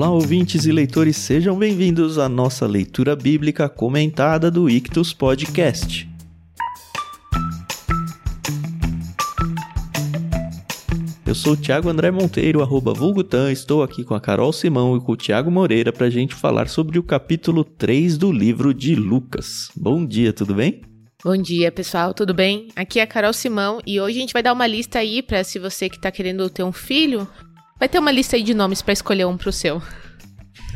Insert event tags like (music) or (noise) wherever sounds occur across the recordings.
Olá, ouvintes e leitores, sejam bem-vindos à nossa leitura bíblica comentada do Ictus Podcast. Eu sou o Thiago André Monteiro, arroba Vulgutan, estou aqui com a Carol Simão e com o Thiago Moreira para a gente falar sobre o capítulo 3 do livro de Lucas. Bom dia, tudo bem? Bom dia, pessoal, tudo bem? Aqui é a Carol Simão e hoje a gente vai dar uma lista aí para se você que está querendo ter um filho, vai ter uma lista aí de nomes para escolher um pro seu.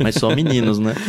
Mas só meninos, né? (laughs)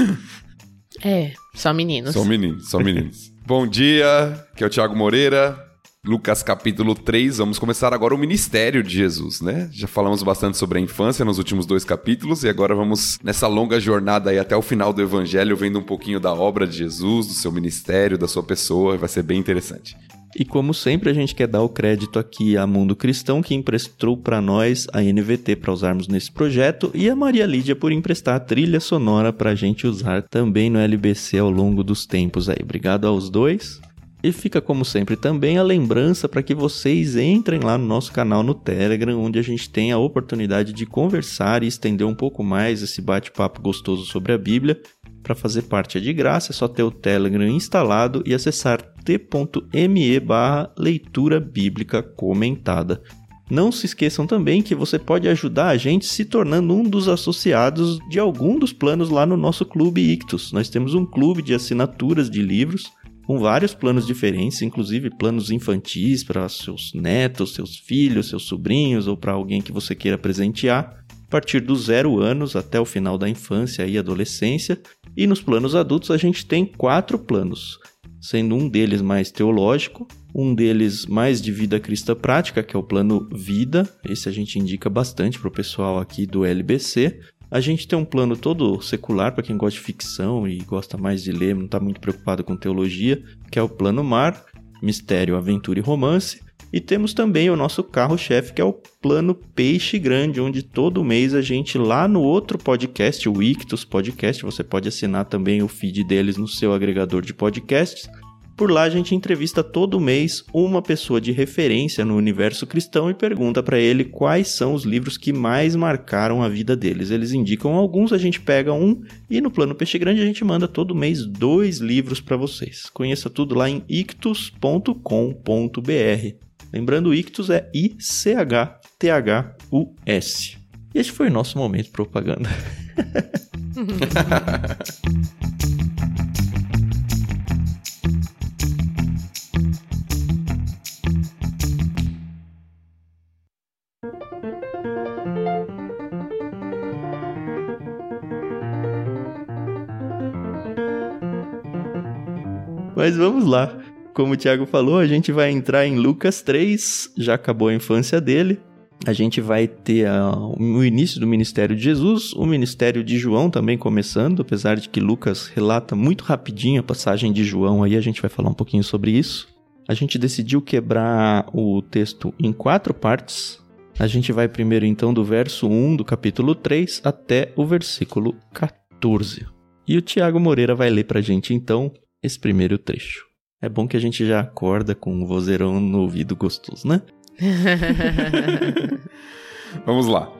É, só meninos. Só meninos, só meninos. Bom dia, que é o Thiago Moreira. Lucas capítulo 3, vamos começar agora o ministério de Jesus, né? Já falamos bastante sobre a infância nos últimos dois capítulos e agora vamos nessa longa jornada aí até o final do evangelho, vendo um pouquinho da obra de Jesus, do seu ministério, da sua pessoa, vai ser bem interessante. E como sempre, a gente quer dar o crédito aqui a Mundo Cristão, que emprestou para nós a NVT para usarmos nesse projeto, e a Maria Lídia por emprestar a trilha sonora para a gente usar também no LBC ao longo dos tempos aí. Obrigado aos dois. E fica, como sempre, também a lembrança para que vocês entrem lá no nosso canal no Telegram, onde a gente tem a oportunidade de conversar e estender um pouco mais esse bate-papo gostoso sobre a Bíblia. Para fazer parte é de graça, é só ter o Telegram instalado e acessar t.me barra leitura bíblica comentada. Não se esqueçam também que você pode ajudar a gente se tornando um dos associados de algum dos planos lá no nosso clube Ictus. Nós temos um clube de assinaturas de livros com vários planos diferentes, inclusive planos infantis para seus netos, seus filhos, seus sobrinhos ou para alguém que você queira presentear, a partir dos zero anos até o final da infância e adolescência. E nos planos adultos a gente tem quatro planos, sendo um deles mais teológico, um deles mais de vida cristã prática, que é o plano vida, esse a gente indica bastante para o pessoal aqui do LBC, a gente tem um plano todo secular para quem gosta de ficção e gosta mais de ler, não está muito preocupado com teologia, que é o plano mar, mistério, aventura e romance. E temos também o nosso carro-chefe, que é o plano Peixe Grande, onde todo mês a gente, lá no outro podcast, o Ictus Podcast, você pode assinar também o feed deles no seu agregador de podcasts. Por lá a gente entrevista todo mês uma pessoa de referência no universo cristão e pergunta para ele quais são os livros que mais marcaram a vida deles. Eles indicam alguns, a gente pega um e no plano Peixe Grande a gente manda todo mês dois livros para vocês. Conheça tudo lá em ictus.com.br. Lembrando, Ictus é I-C-H-T-H-U-S. E esse foi o nosso momento propaganda. (laughs) Mas vamos lá. Como o Thiago falou, a gente vai entrar em Lucas 3, já acabou a infância dele. A gente vai ter uh, o início do ministério de Jesus, o ministério de João também começando, apesar de que Lucas relata muito rapidinho a passagem de João, aí a gente vai falar um pouquinho sobre isso. A gente decidiu quebrar o texto em quatro partes. A gente vai primeiro então do verso 1 do capítulo 3 até o versículo 14. E o Tiago Moreira vai ler pra gente então esse primeiro trecho. É bom que a gente já acorda com um vozeirão no ouvido gostoso, né? (laughs) Vamos lá.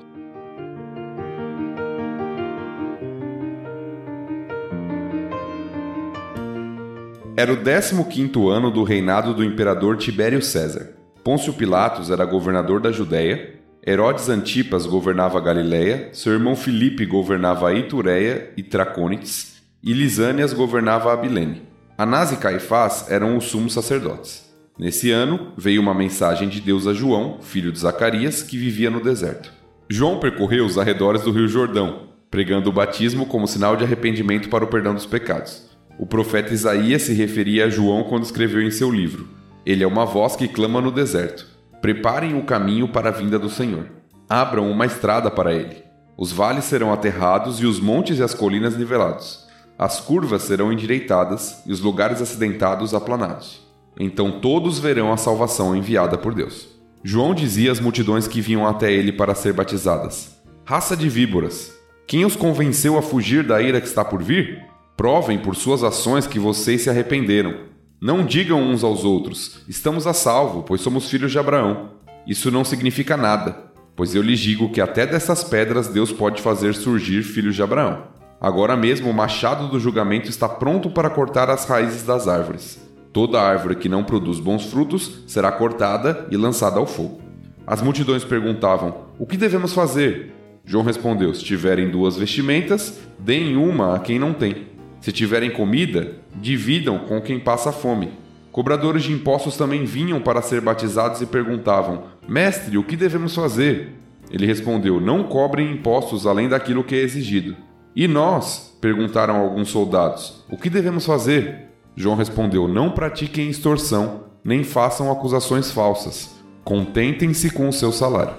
Era o 15 ano do reinado do imperador Tibério César. Pôncio Pilatos era governador da Judéia, Herodes Antipas governava Galiléia, seu irmão Filipe governava Itureia e Tracônites, e Lisânias governava Abilene. Anás e Caifás eram os sumos sacerdotes. Nesse ano, veio uma mensagem de Deus a João, filho de Zacarias, que vivia no deserto. João percorreu os arredores do rio Jordão, pregando o batismo como sinal de arrependimento para o perdão dos pecados. O profeta Isaías se referia a João quando escreveu em seu livro: Ele é uma voz que clama no deserto. Preparem o caminho para a vinda do Senhor. Abram uma estrada para ele. Os vales serão aterrados e os montes e as colinas nivelados. As curvas serão endireitadas e os lugares acidentados aplanados. Então todos verão a salvação enviada por Deus. João dizia às multidões que vinham até ele para ser batizadas: Raça de víboras, quem os convenceu a fugir da ira que está por vir? Provem por suas ações que vocês se arrependeram. Não digam uns aos outros: Estamos a salvo, pois somos filhos de Abraão. Isso não significa nada. pois eu lhes digo que até dessas pedras Deus pode fazer surgir filhos de Abraão. Agora mesmo o machado do julgamento está pronto para cortar as raízes das árvores. Toda árvore que não produz bons frutos será cortada e lançada ao fogo. As multidões perguntavam: O que devemos fazer? João respondeu: Se tiverem duas vestimentas, deem uma a quem não tem. Se tiverem comida, dividam com quem passa fome. Cobradores de impostos também vinham para ser batizados e perguntavam: Mestre, o que devemos fazer? Ele respondeu: Não cobrem impostos além daquilo que é exigido. E nós? perguntaram alguns soldados: O que devemos fazer? João respondeu: Não pratiquem extorsão, nem façam acusações falsas. Contentem-se com o seu salário.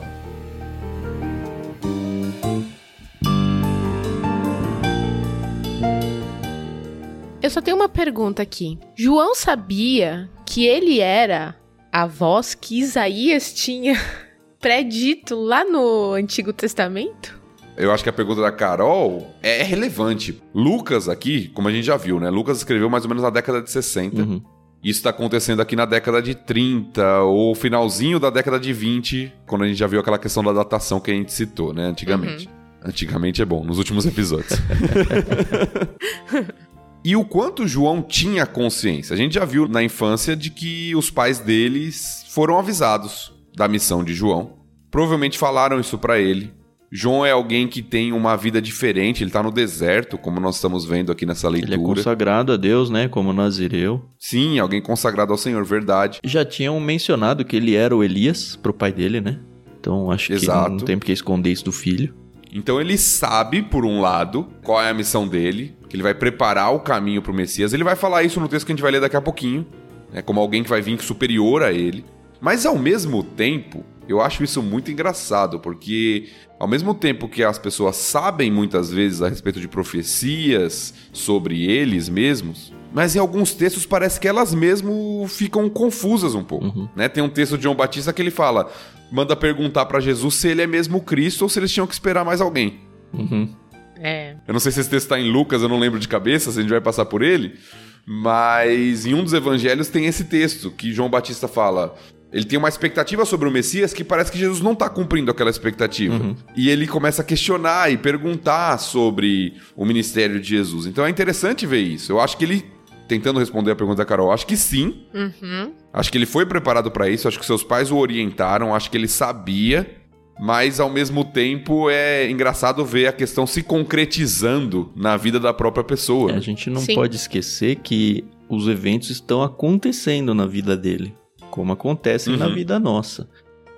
Eu só tenho uma pergunta aqui. João sabia que ele era a voz que Isaías tinha (laughs) predito lá no Antigo Testamento? Eu acho que a pergunta da Carol é relevante. Lucas aqui, como a gente já viu, né? Lucas escreveu mais ou menos na década de 60. Uhum. Isso está acontecendo aqui na década de 30 ou finalzinho da década de 20, quando a gente já viu aquela questão da datação que a gente citou, né? Antigamente. Antigamente é bom, nos últimos episódios. (laughs) e o quanto João tinha consciência? A gente já viu na infância de que os pais deles foram avisados da missão de João. Provavelmente falaram isso para ele. João é alguém que tem uma vida diferente, ele tá no deserto, como nós estamos vendo aqui nessa leitura. Ele é consagrado a Deus, né? Como Nazireu. Sim, alguém consagrado ao Senhor, verdade. Já tinham mencionado que ele era o Elias pro pai dele, né? Então acho Exato. que não tem porque esconder isso do filho. Então ele sabe, por um lado, qual é a missão dele, que ele vai preparar o caminho pro Messias. Ele vai falar isso no texto que a gente vai ler daqui a pouquinho, né? Como alguém que vai vir superior a ele. Mas ao mesmo tempo, eu acho isso muito engraçado, porque ao mesmo tempo que as pessoas sabem muitas vezes a respeito de profecias sobre eles mesmos, mas em alguns textos parece que elas mesmo ficam confusas um pouco. Uhum. Né? Tem um texto de João Batista que ele fala, manda perguntar para Jesus se ele é mesmo Cristo ou se eles tinham que esperar mais alguém. Uhum. É. Eu não sei se esse texto está em Lucas, eu não lembro de cabeça, se a gente vai passar por ele. Mas em um dos evangelhos tem esse texto que João Batista fala: ele tem uma expectativa sobre o Messias que parece que Jesus não está cumprindo aquela expectativa. Uhum. E ele começa a questionar e perguntar sobre o ministério de Jesus. Então é interessante ver isso. Eu acho que ele, tentando responder a pergunta da Carol, acho que sim. Uhum. Acho que ele foi preparado para isso. Acho que seus pais o orientaram. Acho que ele sabia. Mas ao mesmo tempo é engraçado ver a questão se concretizando na vida da própria pessoa. É, a gente não Sim. pode esquecer que os eventos estão acontecendo na vida dele, como acontecem na Uhum. vida nossa.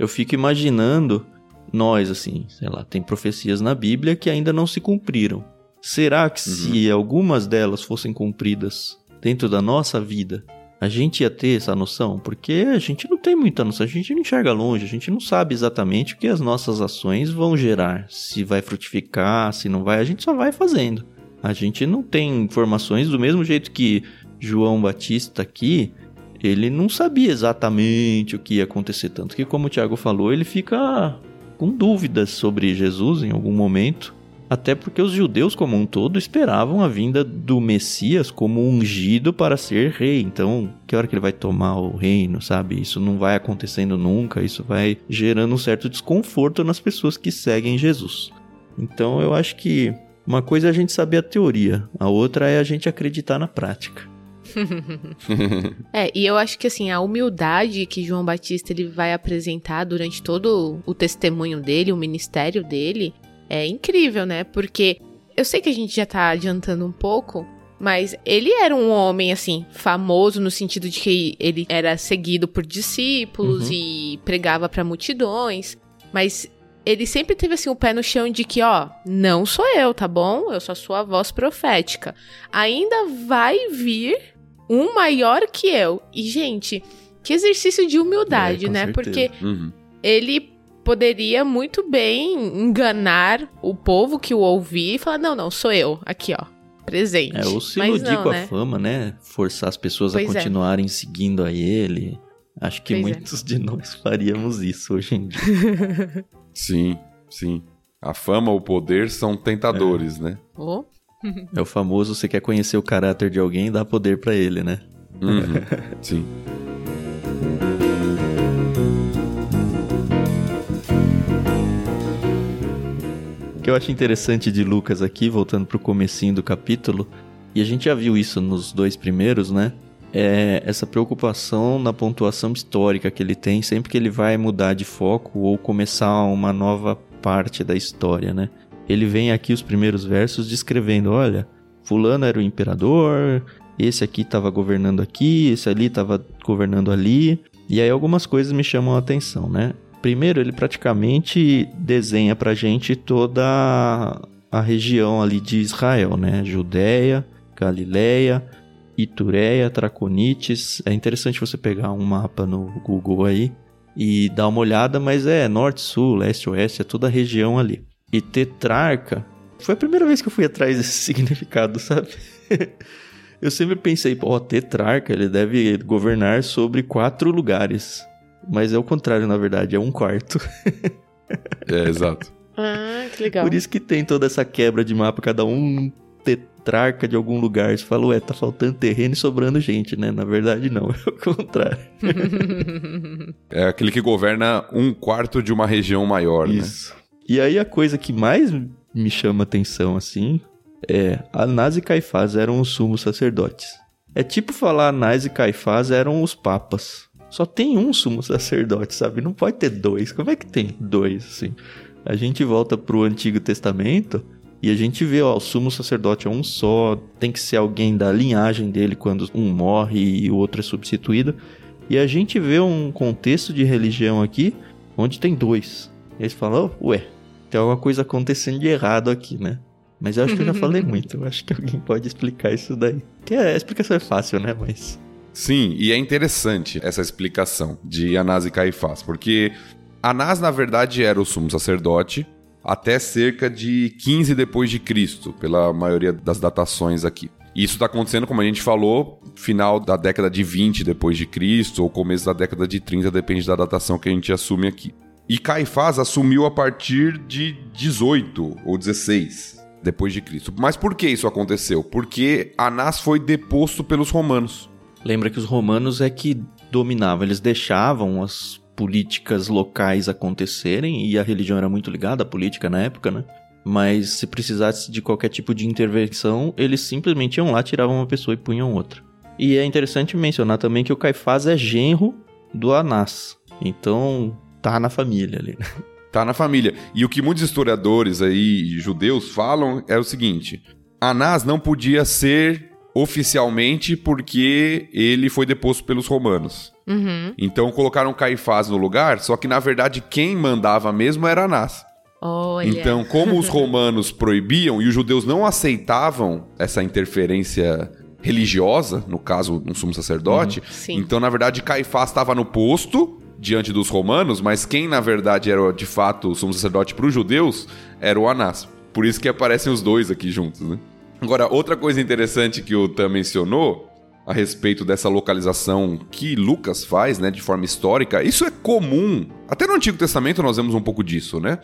Eu fico imaginando nós, assim, sei lá, tem profecias na Bíblia que ainda não se cumpriram. Será que se algumas delas fossem cumpridas dentro da nossa vida, a gente ia ter essa noção? Porque a gente não tem muita noção, a gente não enxerga longe, a gente não sabe exatamente o que as nossas ações vão gerar, se vai frutificar, se não vai, a gente só vai fazendo. A gente não tem informações do mesmo jeito que João Batista aqui, ele não sabia exatamente o que ia acontecer, tanto que como o Tiago falou, ele fica com dúvidas sobre Jesus em algum momento, até porque os judeus como um todo esperavam a vinda do Messias como ungido para ser rei. Então, que hora que ele vai tomar o reino, sabe? Isso não vai acontecendo nunca, isso vai gerando um certo desconforto nas pessoas que seguem Jesus. Então, eu acho que uma coisa é a gente saber a teoria, a outra é a gente acreditar na prática. (laughs) É, e eu acho que assim, a humildade que João Batista ele vai apresentar durante todo o testemunho dele, o ministério dele, é incrível, né? Porque eu sei que a gente já tá adiantando um pouco, mas ele era um homem, assim, famoso no sentido de que ele era seguido por discípulos Uhum. e pregava pra multidões, mas ele sempre teve, assim, o pé no chão de que, ó, não sou eu, tá bom? Eu sou a sua voz profética. Ainda vai vir um maior que eu. E, gente, que exercício de humildade, É, né? certeza. Porque Uhum. ele poderia muito bem enganar o povo que o ouvia e falar: não, não, sou eu, aqui, ó, presente. É, ou se iludir não, com né? a fama, né? Forçar as pessoas Pois a é. continuarem seguindo a ele. Acho que Pois é. muitos de nós faríamos isso hoje em dia. (laughs) Sim, sim. A fama, o poder são tentadores, né? Oh, (laughs) É o famoso, você quer conhecer o caráter de alguém, dá poder pra ele, né? Uhum, (laughs) sim. que eu acho interessante de Lucas aqui, voltando pro comecinho do capítulo, e a gente já viu isso nos dois primeiros, né? É essa preocupação na pontuação histórica que ele tem sempre que ele vai mudar de foco ou começar uma nova parte da história, né? Ele vem aqui os primeiros versos descrevendo, olha, fulano era o imperador, esse aqui estava governando aqui, esse ali estava governando ali. E aí algumas coisas me chamam a atenção, né? Primeiro, ele praticamente desenha pra gente toda a região ali de Israel, né? Judéia, Galileia, Itureia, Traconites. É interessante você pegar um mapa no Google aí e dar uma olhada, mas é norte, sul, leste, oeste, é toda a região ali. E tetrarca, foi a primeira vez que eu fui atrás desse (laughs) significado, sabe? eu sempre pensei, pô, tetrarca, ele deve governar sobre quatro lugares. Mas é o contrário, na verdade, é um quarto. (laughs) é, exato. Ah, que legal. Por isso que tem toda essa quebra de mapa, cada um tetrarca de algum lugar. Você fala, ué, tá faltando terreno e sobrando gente, né? Na verdade, não, (laughs) é o contrário. é aquele que governa um quarto de uma região maior, isso. né? Isso. E aí a coisa que mais me chama atenção, assim, é Anás e Caifás eram os sumos sacerdotes. É tipo falar Anás e Caifás eram os papas. Só tem um sumo sacerdote, sabe? Não pode ter dois. Como é que tem dois, assim? A gente volta pro Antigo Testamento e a gente vê, ó, o sumo sacerdote é um só, tem que ser alguém da linhagem dele quando um morre e o outro é substituído. E a gente vê um contexto de religião aqui onde tem dois. E eles falam, oh, ué, tem alguma coisa acontecendo de errado aqui, né? Mas eu acho que eu já (laughs) falei muito. Eu acho que alguém pode explicar isso daí. Que é, a explicação é fácil, né? Mas. Sim, e é interessante essa explicação de Anás e Caifás, porque Anás, na verdade, era o sumo sacerdote até cerca de 15 depois de Cristo, pela maioria das datações aqui. Isso está acontecendo, como a gente falou, final da década de 20 depois de Cristo ou começo da década de 30, depende da datação que a gente assume aqui. E Caifás assumiu a partir de 18 ou 16 depois de Cristo. Mas por que isso aconteceu? Porque Anás foi deposto pelos romanos. Lembra que os romanos é que dominavam, eles deixavam as políticas locais acontecerem e a religião era muito ligada à política na época, né? Mas se precisasse de qualquer tipo de intervenção, eles simplesmente iam lá, tiravam uma pessoa e punham outra. E é interessante mencionar também que o Caifás é genro do Anás. Então, tá na família ali, né? (laughs) Tá na família. E o que muitos historiadores aí, judeus, falam é o seguinte: Anás não podia ser oficialmente porque ele foi deposto pelos romanos. Uhum. Então colocaram Caifás no lugar, só que na verdade quem mandava mesmo era Anás. Olha. Então, como os (laughs) romanos proibiam e os judeus não aceitavam essa interferência religiosa, no caso, um sumo sacerdote, uhum. então na verdade Caifás estava no posto diante dos romanos, mas quem na verdade era de fato o sumo sacerdote para os judeus era o Anás. Por isso que aparecem os dois aqui juntos, né? Agora, outra coisa interessante que o Tam mencionou a respeito dessa localização que Lucas faz, né, de forma histórica, isso é comum. Até no Antigo Testamento nós vemos um pouco disso, né?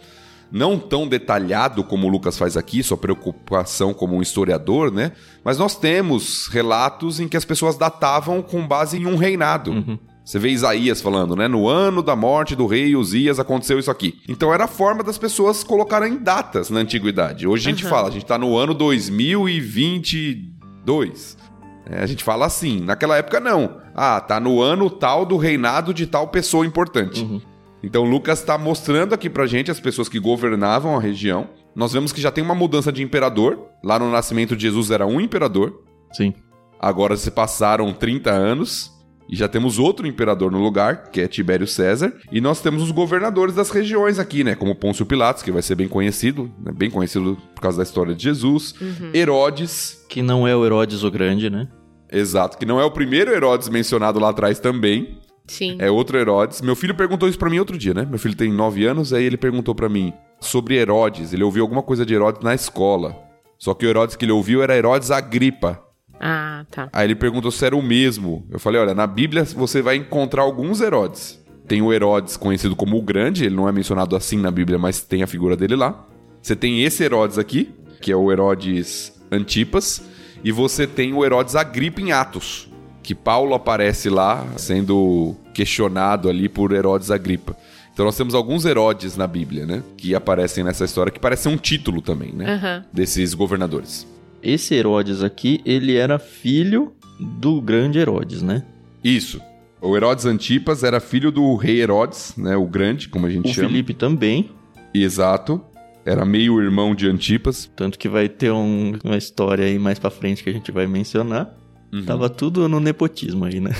Não tão detalhado como Lucas faz aqui, sua preocupação como um historiador, né? Mas nós temos relatos em que as pessoas datavam com base em um reinado. Uhum. Você vê Isaías falando, né? No ano da morte do rei Uzias aconteceu isso aqui. Então era a forma das pessoas colocarem datas na antiguidade. Hoje a gente uhum. fala, a gente tá no ano 2022. É, a gente fala assim. Naquela época não. Ah, tá no ano tal do reinado de tal pessoa importante. Uhum. Então Lucas está mostrando aqui pra gente as pessoas que governavam a região. Nós vemos que já tem uma mudança de imperador. Lá no nascimento de Jesus era um imperador. Sim. Agora se passaram 30 anos e já temos outro imperador no lugar, que é Tibério César. E nós temos os governadores das regiões aqui, né? Como Pôncio Pilatos, que vai ser bem conhecido, né? bem conhecido por causa da história de Jesus. Uhum. Herodes. Que não é o Herodes o Grande, né? Exato, que não é o primeiro Herodes mencionado lá atrás também. Sim. É outro Herodes. Meu filho perguntou isso para mim outro dia, né? Meu filho tem 9 anos, aí ele perguntou para mim sobre Herodes. Ele ouviu alguma coisa de Herodes na escola. Só que o Herodes que ele ouviu era Herodes Agripa. Ah, tá. Aí ele perguntou se era o mesmo. Eu falei: olha, na Bíblia você vai encontrar alguns Herodes. Tem o Herodes conhecido como o Grande, ele não é mencionado assim na Bíblia, mas tem a figura dele lá. Você tem esse Herodes aqui, que é o Herodes Antipas, e você tem o Herodes Agripa em Atos, que Paulo aparece lá sendo questionado ali por Herodes Agripa. Então nós temos alguns Herodes na Bíblia, né? Que aparecem nessa história, que parece um título também, né? Aham. Desses governadores. Esse Herodes aqui, ele era filho do grande Herodes, né? Isso. O Herodes Antipas era filho do rei Herodes, né? O grande, como a gente O chama. Felipe também, Exato. Era meio irmão de Antipas. tanto que vai ter um- uma história aí mais pra frente que a gente vai mencionar. Uhum. Tava tudo no nepotismo aí, né?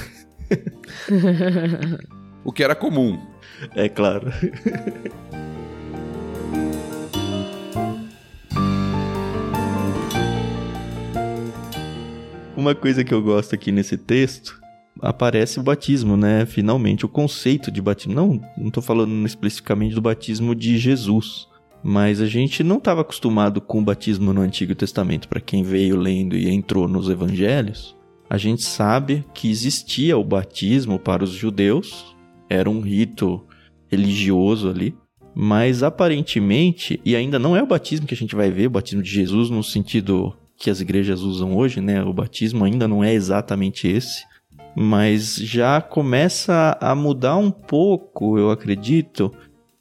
(laughs) O que era comum. É claro. (laughs) Uma coisa que eu gosto aqui nesse texto, aparece o batismo, né? Finalmente, o conceito de batismo. Não, não tô falando especificamente do batismo de Jesus, mas a gente não estava acostumado com o batismo no Antigo Testamento. Para quem veio lendo e entrou nos evangelhos, a gente sabe que existia o batismo para os judeus, era um rito religioso ali. Mas aparentemente, e ainda não é o batismo que a gente vai ver, o batismo de Jesus no sentido que as igrejas usam hoje, né? O batismo ainda não é exatamente esse. Mas já começa a mudar um pouco, eu acredito,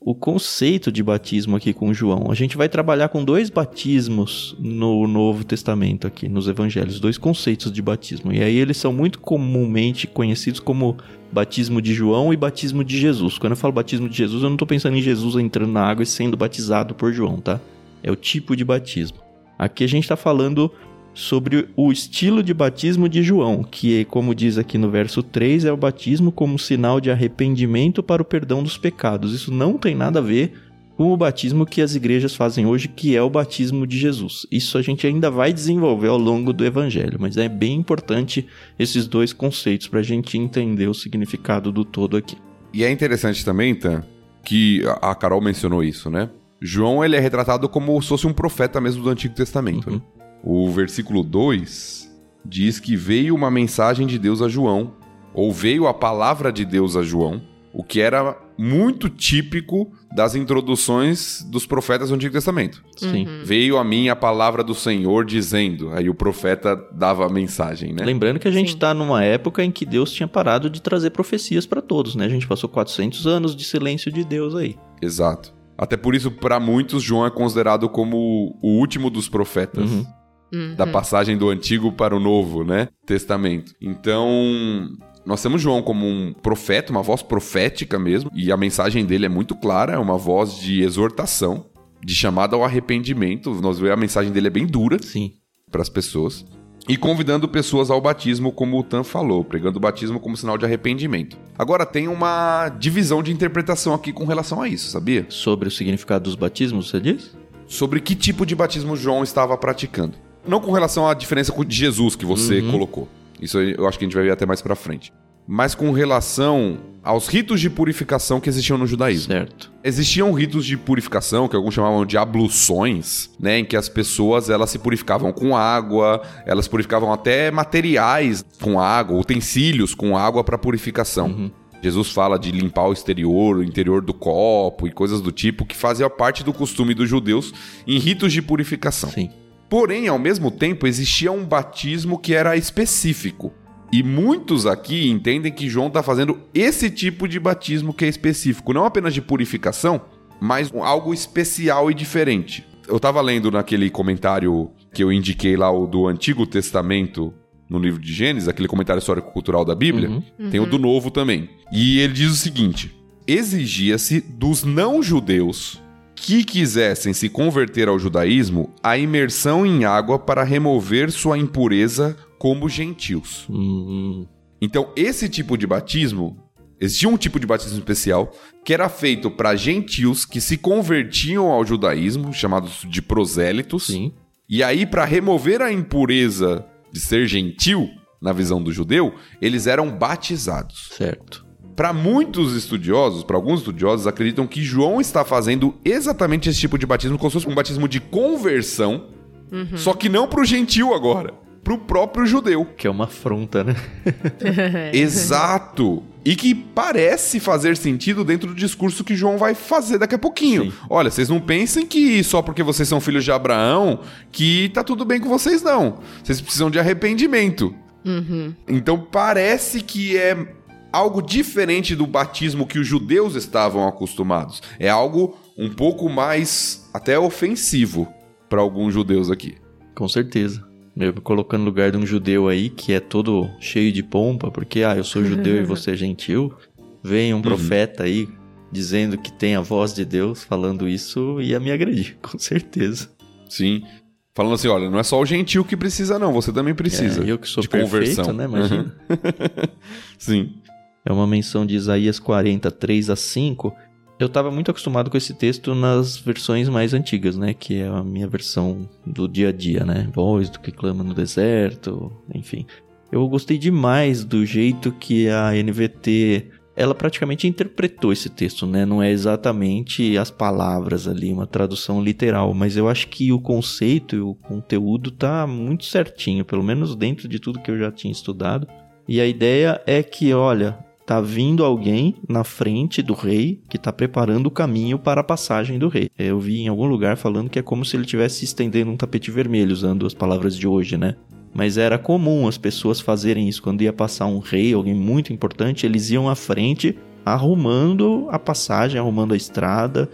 o conceito de batismo aqui com João. A gente vai trabalhar com dois batismos no Novo Testamento aqui, nos evangelhos, dois conceitos de batismo. E aí eles são muito comumente conhecidos como batismo de João e batismo de Jesus. Quando eu falo batismo de Jesus, eu não estou pensando em Jesus entrando na água e sendo batizado por João, tá? É o tipo de batismo. Aqui a gente está falando sobre o estilo de batismo de João, que, como diz aqui no verso 3, é o batismo como sinal de arrependimento para o perdão dos pecados. Isso não tem nada a ver com o batismo que as igrejas fazem hoje, que é o batismo de Jesus. Isso a gente ainda vai desenvolver ao longo do evangelho, mas é bem importante esses dois conceitos para a gente entender o significado do todo aqui. E é interessante também, Tan, que a Carol mencionou isso, né? João ele é retratado como se fosse um profeta mesmo do Antigo Testamento. Uhum. né? O versículo 2 diz que veio uma mensagem de Deus a João, ou veio a palavra de Deus a João, o que era muito típico das introduções dos profetas do Antigo Testamento. Sim. Veio a mim a palavra do Senhor dizendo. Aí o profeta dava a mensagem, né? Lembrando que a gente está numa época em que Deus tinha parado de trazer profecias para todos, né? A gente passou 400 anos de silêncio de Deus aí. Exato. Até por isso, para muitos, João é considerado como o último dos profetas. Uhum. Uhum. Da passagem do Antigo para o Novo, né? Testamento. Então, nós temos João como um profeta, uma voz profética mesmo, e a mensagem dele é muito clara, é uma voz de exortação, de chamada ao arrependimento. Nós vemos a mensagem dele é bem dura Sim. para as pessoas. E convidando pessoas ao batismo, como o Tan falou, pregando o batismo como sinal de arrependimento. Agora, tem uma divisão de interpretação aqui com relação a isso, sabia? Sobre o significado dos batismos, você diz? sobre que tipo de batismo João estava praticando. Não com relação à diferença de Jesus que você Uhum. colocou. Isso eu acho que a gente vai ver até mais pra frente. Mas com relação aos ritos de purificação que existiam no judaísmo. Certo. Existiam ritos de purificação que alguns chamavam de abluções, né, em que as pessoas elas se purificavam com água, elas purificavam até materiais com água, utensílios com água para purificação. Uhum. Jesus fala de limpar o exterior, o interior do copo e coisas do tipo que fazia parte do costume dos judeus em ritos de purificação. Sim. Porém, ao mesmo tempo, existia um batismo que era específico. E muitos aqui entendem que João está fazendo esse tipo de batismo que é específico, não apenas de purificação, mas algo especial e diferente. Eu estava lendo naquele comentário que eu indiquei lá, o do Antigo Testamento, no livro de Gênesis, aquele comentário histórico-cultural da Bíblia, Uhum. tem o do Novo também. E ele diz o seguinte: exigia-se dos não-judeus que quisessem se converter ao judaísmo a imersão em água para remover sua impureza como gentios. Hum, Então, esse tipo de batismo, existia um tipo de batismo especial que era feito para gentios que se convertiam ao judaísmo, chamados de prosélitos. sim. E aí, para remover a impureza de ser gentil, na visão do judeu, eles eram batizados. Certo. Para muitos estudiosos, para alguns estudiosos, acreditam que João está fazendo exatamente esse tipo de batismo, como se fosse um batismo de conversão, só que não para o gentil agora, para o próprio judeu. Que é uma afronta, né? (laughs) Exato! E que parece fazer sentido dentro do discurso que João vai fazer daqui a pouquinho. Sim. Olha, vocês não pensem que só porque vocês são filhos de Abraão que tá tudo bem com vocês, não. Vocês precisam de arrependimento. Uhum. Então parece que é algo diferente do batismo que os judeus estavam acostumados. É algo um pouco mais até ofensivo para alguns judeus aqui. Com certeza. Me colocando no lugar de um judeu aí que é todo cheio de pompa, porque ah, eu sou judeu e você é gentil. Vem um uhum. profeta aí dizendo que tem a voz de Deus falando isso ia me agredir, (laughs) com certeza. Sim. Falando assim, olha, não é só o gentil que precisa, não, você também precisa. É, eu que sou de perfeito, conversão. né? Imagina. (laughs) Sim. É uma menção de Isaías 40, 3 a 5. Eu estava muito acostumado com esse texto nas versões mais antigas, né? Que é a minha versão do dia a dia, né? Voz do que clama no deserto, enfim. Eu gostei demais do jeito que a NVT ela praticamente interpretou esse texto, né? Não é exatamente as palavras ali, uma tradução literal, mas eu acho que o conceito e o conteúdo tá muito certinho, pelo menos dentro de tudo que eu já tinha estudado. E a ideia é que, olha, tá vindo alguém na frente do rei que tá preparando o caminho para a passagem do rei. Eu vi em algum lugar falando que é como se ele estivesse estendendo um tapete vermelho, usando as palavras de hoje, né? Mas era comum as pessoas fazerem isso. Quando ia passar um rei, alguém muito importante, eles iam à frente arrumando a passagem, arrumando a estrada,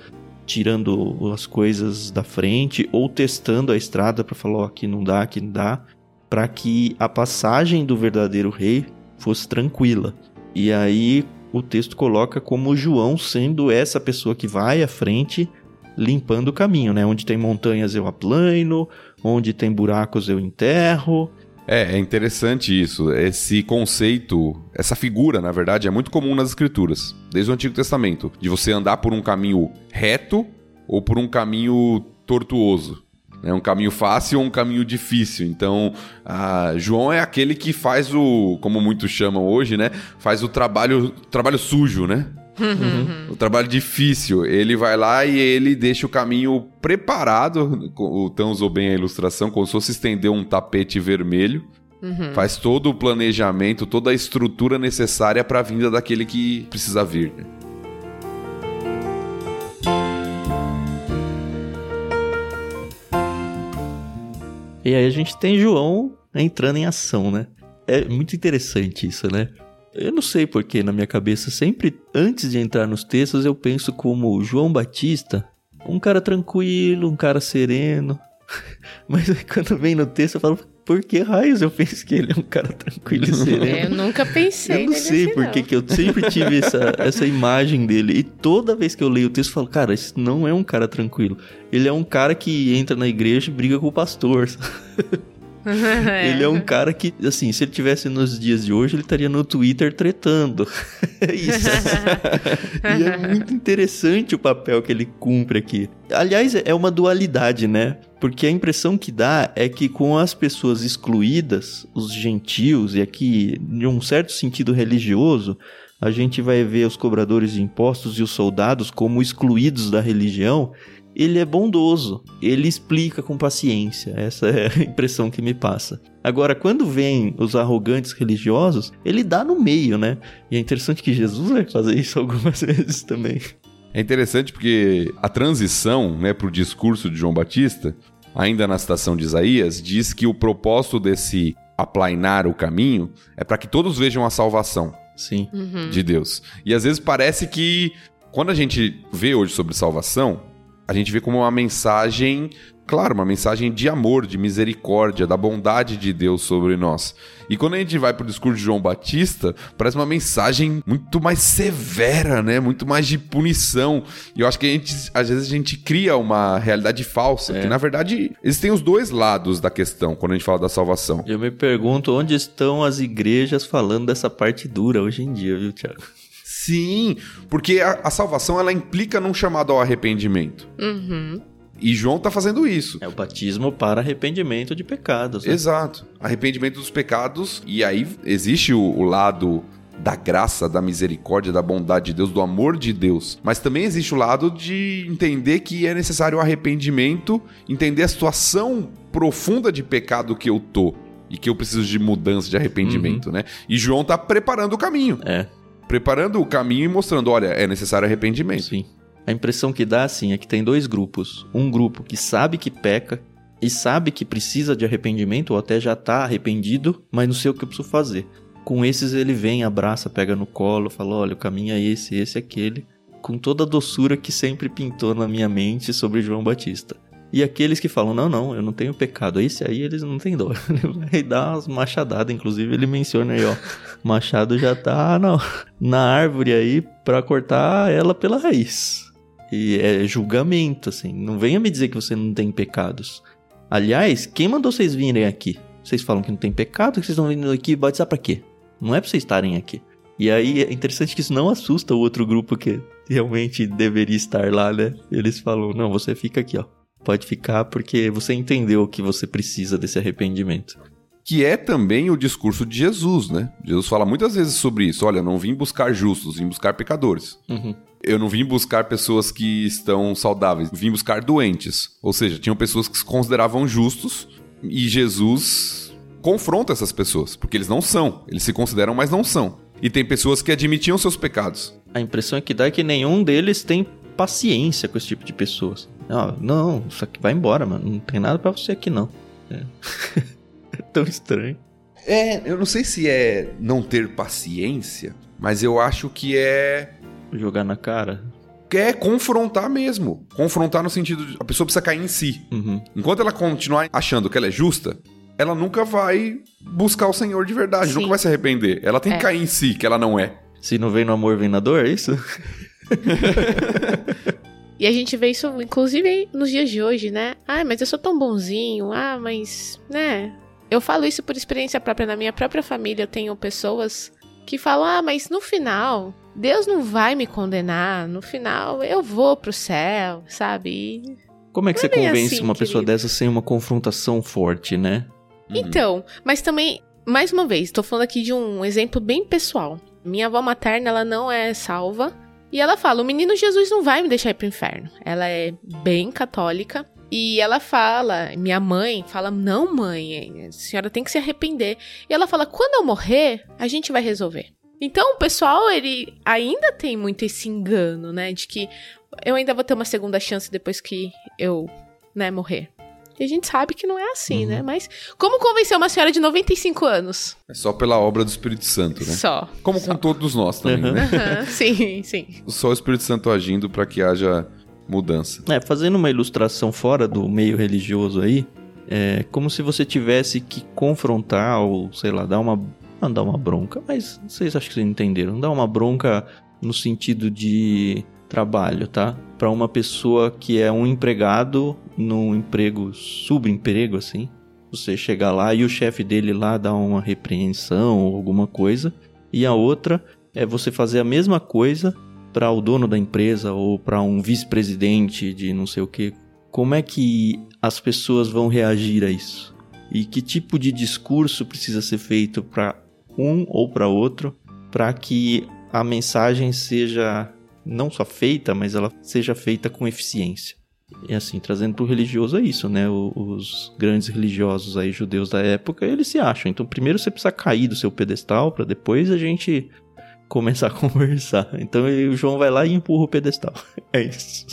tirando as coisas da frente ou testando a estrada para falar, oh, aqui não dá, aqui não dá, para que a passagem do verdadeiro rei fosse tranquila. E aí o texto coloca como João sendo essa pessoa que vai à frente limpando o caminho, né? Onde tem montanhas eu aplano, onde tem buracos eu enterro. É, é interessante isso. Esse conceito, essa figura, na verdade, é muito comum nas escrituras, desde o Antigo Testamento, de você andar por um caminho reto ou por um caminho tortuoso. É um caminho fácil ou um caminho difícil. Então, João é aquele que faz o, como muitos chamam hoje, né? Faz o trabalho, trabalho sujo, né? Uhum. O trabalho difícil. Ele vai lá e ele deixa o caminho preparado. O Tão usou bem a ilustração, como se fosse estender um tapete vermelho. Uhum. Faz todo o planejamento, toda a estrutura necessária para a vinda daquele que precisa vir. Né? E aí a gente tem João entrando em ação, né? É muito interessante isso, né? Eu não sei porque na minha cabeça, sempre antes de entrar nos textos, eu penso como João Batista, um cara tranquilo, um cara sereno. (laughs) Mas quando vem no texto, eu falo, por que raios eu penso que ele é um cara tranquilo e sereno? Eu nunca pensei. Eu não sei assim, por que eu sempre tive essa, (laughs) essa imagem dele. E toda vez que eu leio o texto, eu falo, cara, esse não é um cara tranquilo. Ele é um cara que entra na igreja e briga com o pastor. É. (laughs) Ele é um cara que, assim, se ele tivesse nos dias de hoje, ele estaria no Twitter tretando. (laughs) É isso. e é muito interessante o papel que ele cumpre aqui. Aliás, é uma dualidade, né? Porque a impressão que dá é que com as pessoas excluídas, os gentios, e aqui, de um certo sentido religioso, a gente vai ver os cobradores de impostos e os soldados como excluídos da religião ele é bondoso, ele explica com paciência. Essa é a impressão que me passa. Agora, quando vem os arrogantes religiosos, ele dá no meio, né? E é interessante que Jesus vai fazer isso (laughs) algumas vezes também. É interessante porque a transição né, para o discurso de João Batista, ainda na citação de Isaías, diz que o propósito desse aplainar o caminho é para que todos vejam a salvação. Sim. Uhum. De Deus. E às vezes parece que quando a gente vê hoje sobre salvação, a gente vê como uma mensagem, claro, uma mensagem de amor, de misericórdia, da bondade de Deus sobre nós. E quando a gente vai pro discurso de João Batista, parece uma mensagem muito mais severa, né? Muito mais de punição. E eu acho que a gente, às vezes a gente cria uma realidade falsa, é. que na verdade existem os dois lados da questão quando a gente fala da salvação. Eu me pergunto onde estão as igrejas falando dessa parte dura hoje em dia, viu, Tiago? Sim, porque a, a salvação ela implica num chamado ao arrependimento. Uhum. E João está fazendo isso. É o batismo para arrependimento de pecados. Né? Exato. Arrependimento dos pecados. E aí existe o, o lado da graça, da misericórdia, da bondade de Deus, do amor de Deus. Mas também existe o lado de entender que é necessário o arrependimento, entender a situação profunda de pecado que eu tô e que eu preciso de mudança, de arrependimento, uhum. né? E João tá preparando o caminho. É preparando o caminho e mostrando, olha, é necessário arrependimento. Sim. A impressão que dá, assim, é que tem dois grupos. Um grupo que sabe que peca e sabe que precisa de arrependimento, ou até já está arrependido, mas não sei o que eu preciso fazer. Com esses ele vem, abraça, pega no colo, fala: olha, o caminho é esse, esse é aquele. Com toda a doçura que sempre pintou na minha mente sobre João Batista. E aqueles que falam, não, não, eu não tenho pecado. Esse aí eles não têm dó. (laughs) Ele vai dar umas machadadas. Inclusive, ele menciona aí, ó. Machado já tá na árvore aí para cortar ela pela raiz. E é julgamento, assim. Não venha me dizer que você não tem pecados. Aliás, quem mandou vocês virem aqui? Vocês falam que não tem pecado, que vocês estão vindo aqui batizar pra quê? Não é pra vocês estarem aqui. E aí é interessante que isso não assusta o outro grupo que realmente deveria estar lá, né? Eles falam: não, você fica aqui, ó. Pode ficar porque você entendeu que você precisa desse arrependimento. Que é também o discurso de Jesus, né? Jesus fala muitas vezes sobre isso. Olha, não vim buscar justos, vim buscar pecadores. Uhum. Eu não vim buscar pessoas que estão saudáveis, vim buscar doentes. Ou seja, tinham pessoas que se consideravam justos e Jesus confronta essas pessoas, porque eles não são. Eles se consideram, mas não são. E tem pessoas que admitiam seus pecados. A impressão é que dá é que nenhum deles tem paciência com esse tipo de pessoas. Não, não, isso aqui vai embora, mano. Não tem nada para você aqui, não. É. é (laughs) tão estranho. É, eu não sei se é não ter paciência, mas eu acho que é. Jogar na cara. É confrontar mesmo. Confrontar no sentido de a pessoa precisa cair em si. Uhum. Enquanto ela continuar achando que ela é justa, ela nunca vai buscar o Senhor de verdade, Sim. nunca vai se arrepender. Ela tem é. que cair em si, que ela não é. Se não vem no amor, vem na dor, é isso? (laughs) E a gente vê isso, inclusive, nos dias de hoje, né? Ah, mas eu sou tão bonzinho. Ah, mas, né? Eu falo isso por experiência própria. Na minha própria família, eu tenho pessoas que falam: ah, mas no final, Deus não vai me condenar. No final, eu vou pro céu, sabe? E Como é que você convence assim, uma pessoa querido. dessa sem uma confrontação forte, né? Então, mas também, mais uma vez, tô falando aqui de um exemplo bem pessoal. Minha avó materna, ela não é salva. E ela fala: o menino Jesus não vai me deixar ir pro inferno. Ela é bem católica. E ela fala, minha mãe fala: Não, mãe, a senhora tem que se arrepender. E ela fala: Quando eu morrer, a gente vai resolver. Então o pessoal, ele ainda tem muito esse engano, né? De que eu ainda vou ter uma segunda chance depois que eu, né, morrer. E a gente sabe que não é assim, né? uhum. né? Mas como convencer uma senhora de 95 anos? É só pela obra do Espírito Santo, né? Só. Como só. com todos nós também, uhum. né? Uhum. (laughs) Sim, sim. Só o Espírito Santo agindo para que haja mudança. É, fazendo uma ilustração fora do meio religioso aí, é como se você tivesse que confrontar ou, sei lá, dar uma não dar uma bronca, mas vocês acho que vocês entenderam, dar uma bronca no sentido de trabalho, tá? Para uma pessoa que é um empregado num emprego, subemprego, assim. Você chegar lá e o chefe dele lá dá uma repreensão ou alguma coisa. E a outra é você fazer a mesma coisa para o dono da empresa ou para um vice-presidente de não sei o que. Como é que as pessoas vão reagir a isso? E que tipo de discurso precisa ser feito para um ou para outro para que a mensagem seja não só feita, mas ela seja feita com eficiência. E assim, trazendo para o religioso é isso, né? Os grandes religiosos aí, judeus da época, eles se acham. Então, primeiro você precisa cair do seu pedestal para depois a gente começar a (laughs) conversar. Então, o João vai lá e empurra o pedestal. (laughs) É isso.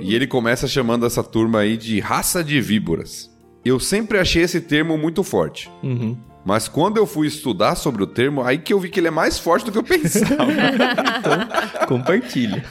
e ele começa chamando essa turma aí de raça de víboras. Eu sempre achei esse termo muito forte. Uhum. Mas quando eu fui estudar sobre o termo, aí que eu vi que ele é mais forte do que eu pensava. (laughs) então, compartilha.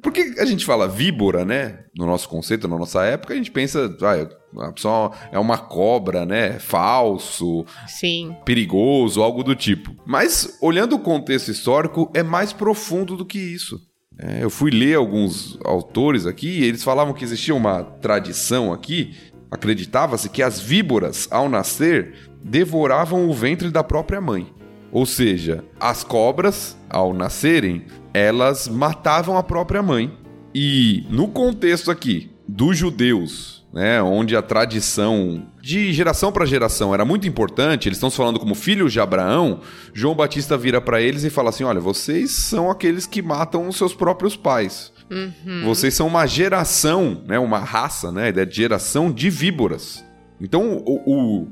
Porque a gente fala víbora, né? No nosso conceito, na nossa época, a gente pensa, ah, a pessoa é uma cobra, né? Falso, Sim. perigoso, algo do tipo. Mas, olhando o contexto histórico, é mais profundo do que isso. É, eu fui ler alguns autores aqui e eles falavam que existia uma tradição aqui. Acreditava-se que as víboras, ao nascer, devoravam o ventre da própria mãe. Ou seja, as cobras, ao nascerem, elas matavam a própria mãe. E no contexto aqui dos judeus, né, onde a tradição de geração para geração era muito importante, eles estão se falando como filhos de Abraão, João Batista vira para eles e fala assim: olha, vocês são aqueles que matam os seus próprios pais. Uhum. Vocês são uma geração, né, uma raça, né, a ideia de geração de víboras. Então, o, o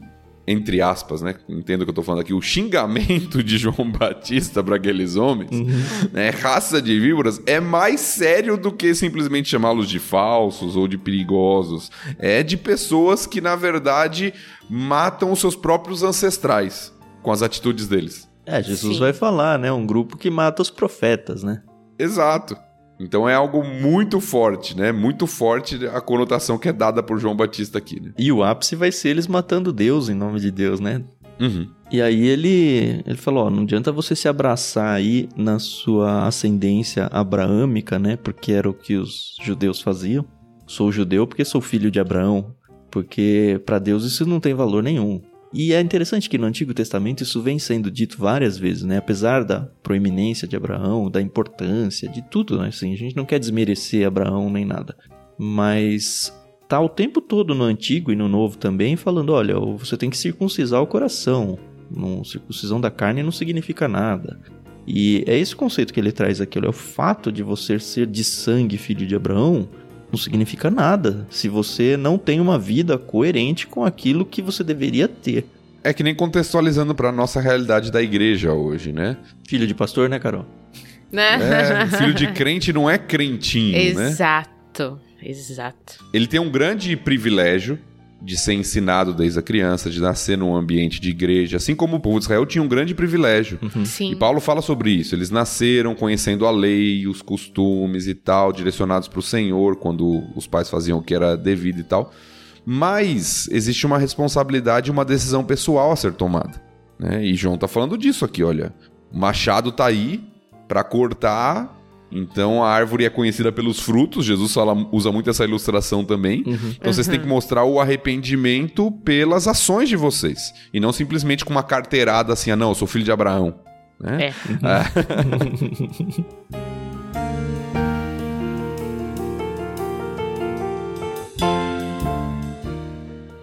entre aspas, né? Entendo o que eu tô falando aqui, o xingamento de João (laughs) Batista para aqueles homens, uhum. né? Raça de víboras, é mais sério do que simplesmente chamá-los de falsos ou de perigosos. É de pessoas que, na verdade, matam os seus próprios ancestrais com as atitudes deles. É, Jesus Sim. vai falar, né? Um grupo que mata os profetas, né? Exato. Então é algo muito forte, né? Muito forte a conotação que é dada por João Batista aqui. Né? E o ápice vai ser eles matando Deus em nome de Deus, né? Uhum. E aí ele, ele falou, ó, não adianta você se abraçar aí na sua ascendência abraâmica, né? Porque era o que os judeus faziam. Sou judeu porque sou filho de Abraão. Porque para Deus isso não tem valor nenhum. E é interessante que no Antigo Testamento isso vem sendo dito várias vezes, né? Apesar da proeminência de Abraão, da importância de tudo, né? Assim, a gente não quer desmerecer Abraão nem nada. Mas tá o tempo todo no Antigo e no Novo também falando, olha, você tem que circuncisar o coração. Não, circuncisão da carne não significa nada. E é esse conceito que ele traz aqui, olha, o fato de você ser de sangue filho de Abraão não significa nada se você não tem uma vida coerente com aquilo que você deveria ter. É que nem contextualizando para nossa realidade da igreja hoje, né? Filho de pastor, né, Carol? Né? É, filho de crente não é crentinho, Exato, né? Exato, exato. Ele tem um grande privilégio de ser ensinado desde a criança, de nascer num ambiente de igreja, assim como o povo de Israel tinha um grande privilégio. Uhum. Sim. E Paulo fala sobre isso. Eles nasceram conhecendo a lei, os costumes e tal, direcionados para o Senhor quando os pais faziam o que era devido e tal. Mas existe uma responsabilidade e uma decisão pessoal a ser tomada. Né? E João tá falando disso aqui, olha. O machado tá aí para cortar então a árvore é conhecida pelos frutos, Jesus fala, usa muito essa ilustração também. Uhum. Então vocês uhum. têm que mostrar o arrependimento pelas ações de vocês. E não simplesmente com uma carteirada assim, ah não, eu sou filho de Abraão. Né? É. é. (laughs)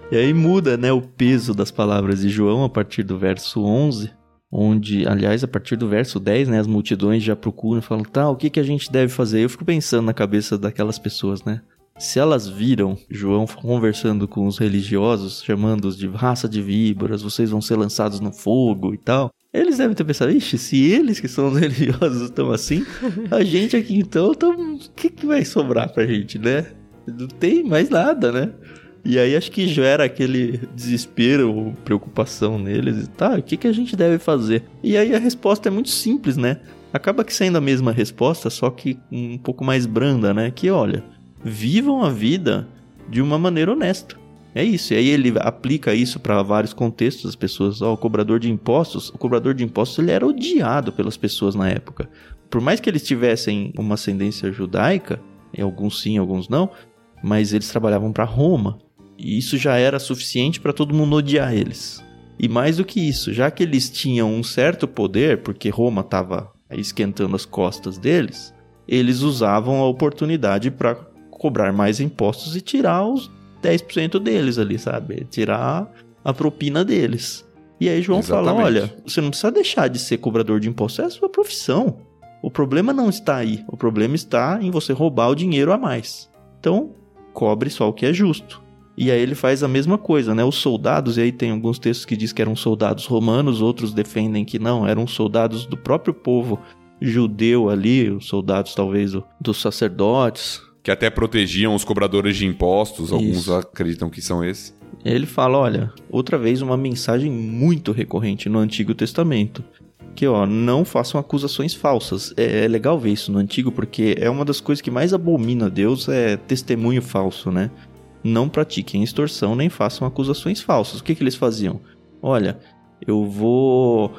E aí muda, né, o peso das palavras de João a partir do verso 11, onde, aliás, a partir do verso 10, né, as multidões já procuram e falam, tá, o que, que a gente deve fazer? Eu fico pensando na cabeça daquelas pessoas, né? Se elas viram João conversando com os religiosos, chamando-os de raça de víboras, vocês vão ser lançados no fogo e tal, eles devem ter pensado, ixi, se eles que são os (laughs) religiosos estão assim, a gente aqui então, então o que, que vai sobrar pra gente, né? Não tem mais nada, né? E aí acho que gera aquele desespero, preocupação neles. Tá, o que, que a gente deve fazer? E aí a resposta é muito simples, né? Acaba que sendo a mesma resposta, só que um pouco mais branda, né? Que olha, vivam a vida de uma maneira honesta. É isso. E aí ele aplica isso para vários contextos. As pessoas, ó, o cobrador de impostos, o cobrador de impostos ele era odiado pelas pessoas na época. Por mais que eles tivessem uma ascendência judaica, alguns sim, alguns não, mas eles trabalhavam para Roma. E isso já era suficiente para todo mundo odiar eles. E mais do que isso, já que eles tinham um certo poder, porque Roma estava esquentando as costas deles, eles usavam a oportunidade para cobrar mais impostos e tirar os 10% deles ali, sabe? Tirar a propina deles. E aí João Exatamente. fala: olha, você não precisa deixar de ser cobrador de impostos, é a sua profissão. O problema não está aí. O problema está em você roubar o dinheiro a mais. Então, cobre só o que é justo. E aí ele faz a mesma coisa, né? Os soldados, e aí tem alguns textos que diz que eram soldados romanos, outros defendem que não, eram soldados do próprio povo judeu ali, os soldados talvez dos sacerdotes. Que até protegiam os cobradores de impostos, Isso. alguns acreditam que são esses. Ele fala, olha, outra vez uma mensagem muito recorrente no Antigo Testamento, que ó, não façam acusações falsas. É, é, legal ver isso no Antigo porque é uma das coisas que mais abomina Deus é testemunho falso, né? Não pratiquem extorsão nem façam acusações falsas. O que, que eles faziam? Olha, eu vou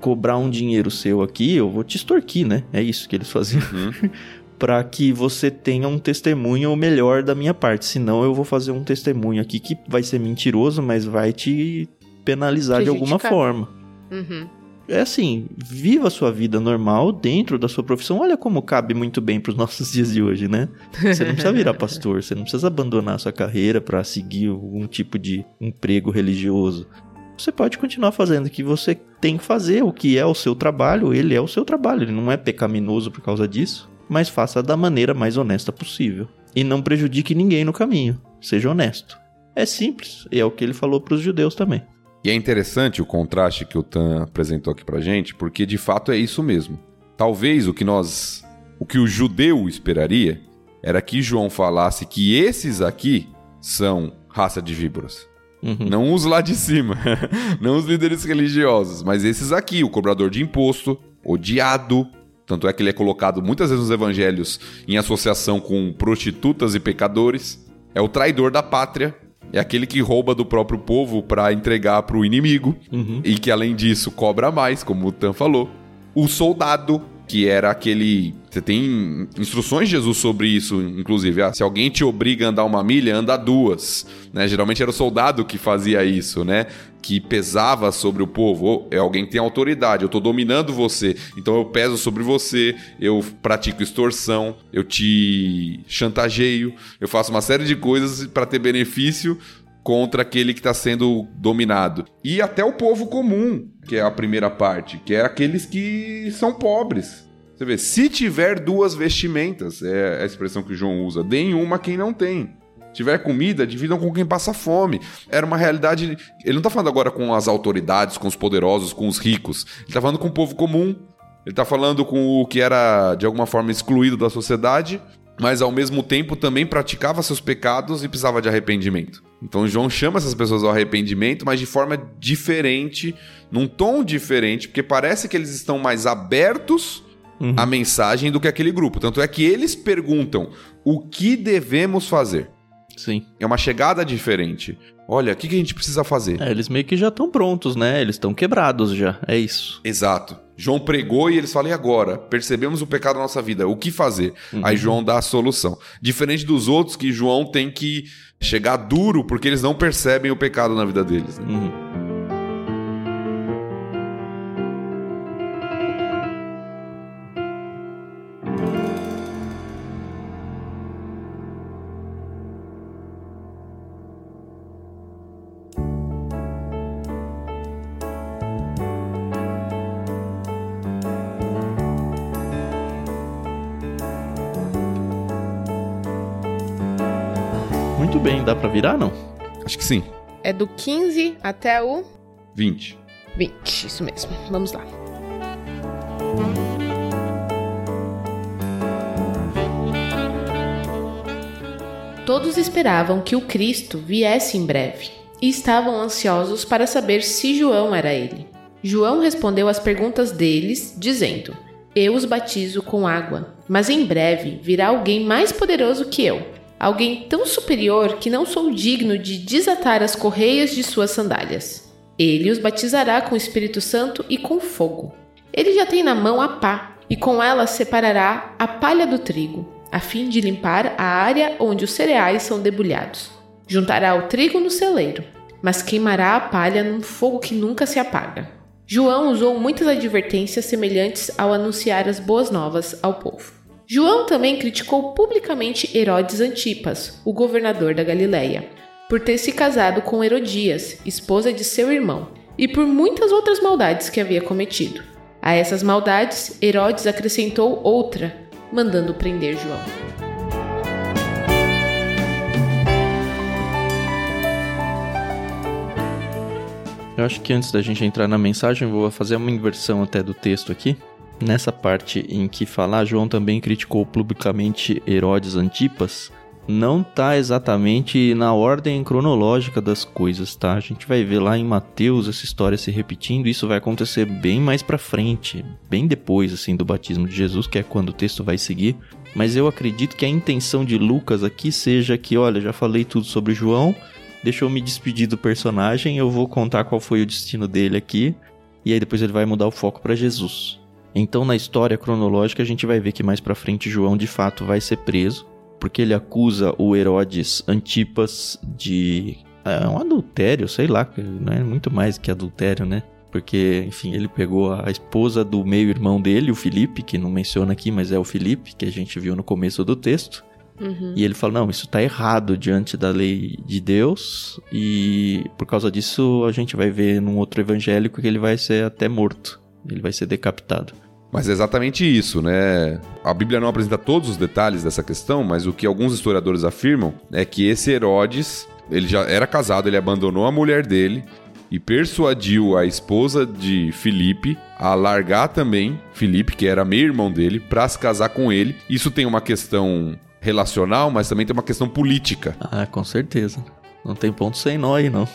cobrar um dinheiro seu aqui, eu vou te extorquir, né? É isso que eles faziam. Uhum. (laughs) para que você tenha um testemunho melhor da minha parte. Senão eu vou fazer um testemunho aqui que vai ser mentiroso, mas vai te penalizar de alguma forma. Uhum é assim, viva a sua vida normal dentro da sua profissão. Olha como cabe muito bem para os nossos (laughs) dias de hoje, né? Você não precisa virar pastor, você não precisa abandonar a sua carreira para seguir algum tipo de emprego religioso. Você pode continuar fazendo o que você tem que fazer, o que é o seu trabalho, ele é o seu trabalho, ele não é pecaminoso por causa disso, mas faça da maneira mais honesta possível. E não prejudique ninguém no caminho, seja honesto. É simples, e é o que ele falou para os judeus também. E é interessante o contraste que o Tan apresentou aqui pra gente, porque de fato é isso mesmo. Talvez o que nós. O que o judeu esperaria era que João falasse que esses aqui são raça de víboras. Uhum. Não os lá de cima, (laughs) não os líderes religiosos, mas esses aqui, o cobrador de imposto, odiado. Tanto é que ele é colocado muitas vezes nos evangelhos em associação com prostitutas e pecadores. É o traidor da pátria, é aquele que rouba do próprio povo para entregar para o inimigo uhum. e que além disso cobra mais, como o Tan falou. O soldado, que era aquele. Você tem instruções de Jesus sobre isso, inclusive. Ah, se alguém te obriga a andar uma milha, anda duas. Né? Geralmente era o soldado que fazia isso, né? Que pesava sobre o povo. É alguém que tem autoridade. Eu estou dominando você, então eu peso sobre você. Eu pratico extorsão. Eu te chantageio. Eu faço uma série de coisas para ter benefício contra aquele que está sendo dominado. E até o povo comum, que é a primeira parte, que é aqueles que são pobres. Você vê, se tiver duas vestimentas, é a expressão que João usa, deem uma quem não tem. Tiver comida, dividam com quem passa fome. Era uma realidade. Ele não está falando agora com as autoridades, com os poderosos, com os ricos. Ele está falando com o povo comum. Ele está falando com o que era de alguma forma excluído da sociedade mas ao mesmo tempo também praticava seus pecados e precisava de arrependimento. Então João chama essas pessoas ao arrependimento, mas de forma diferente, num tom diferente, porque parece que eles estão mais abertos uhum. à mensagem do que aquele grupo. Tanto é que eles perguntam o que devemos fazer. Sim. É uma chegada diferente. Olha, o que, que a gente precisa fazer? É, eles meio que já estão prontos, né? Eles estão quebrados já. É isso. Exato. João pregou e eles falam, e agora? Percebemos o pecado na nossa vida, o que fazer? Uhum. Aí João dá a solução. Diferente dos outros que João tem que chegar duro porque eles não percebem o pecado na vida deles. Né? Uhum. Virar, não? Acho que sim. É do 15 até o 20. 20, isso mesmo. Vamos lá. Todos esperavam que o Cristo viesse em breve e estavam ansiosos para saber se João era ele. João respondeu às perguntas deles, dizendo: Eu os batizo com água, mas em breve virá alguém mais poderoso que eu alguém tão superior que não sou digno de desatar as correias de suas sandálias. Ele os batizará com o Espírito Santo e com fogo. Ele já tem na mão a pá, e com ela separará a palha do trigo, a fim de limpar a área onde os cereais são debulhados. Juntará o trigo no celeiro, mas queimará a palha num fogo que nunca se apaga. João usou muitas advertências semelhantes ao anunciar as boas novas ao povo. João também criticou publicamente Herodes Antipas, o governador da Galileia, por ter se casado com Herodias, esposa de seu irmão, e por muitas outras maldades que havia cometido. A essas maldades, Herodes acrescentou outra, mandando prender João. Eu acho que antes da gente entrar na mensagem, vou fazer uma inversão até do texto aqui nessa parte em que fala, João também criticou publicamente Herodes Antipas, não tá exatamente na ordem cronológica das coisas, tá? A gente vai ver lá em Mateus essa história se repetindo, isso vai acontecer bem mais para frente, bem depois assim do batismo de Jesus, que é quando o texto vai seguir. Mas eu acredito que a intenção de Lucas aqui seja que, olha, já falei tudo sobre João, deixa eu me despedir do personagem, eu vou contar qual foi o destino dele aqui, e aí depois ele vai mudar o foco para Jesus. Então, na história cronológica, a gente vai ver que mais para frente João de fato vai ser preso, porque ele acusa o Herodes Antipas de é, um adultério, sei lá, não é muito mais que adultério, né? Porque, enfim, ele pegou a esposa do meio-irmão dele, o Felipe, que não menciona aqui, mas é o Felipe, que a gente viu no começo do texto. Uhum. E ele fala: não, isso está errado diante da lei de Deus, e por causa disso a gente vai ver num outro evangélico que ele vai ser até morto, ele vai ser decapitado. Mas é exatamente isso, né? A Bíblia não apresenta todos os detalhes dessa questão, mas o que alguns historiadores afirmam é que esse Herodes, ele já era casado, ele abandonou a mulher dele e persuadiu a esposa de Filipe a largar também Filipe, que era meio-irmão dele, para se casar com ele. Isso tem uma questão relacional, mas também tem uma questão política. Ah, com certeza. Não tem ponto sem nó aí, não.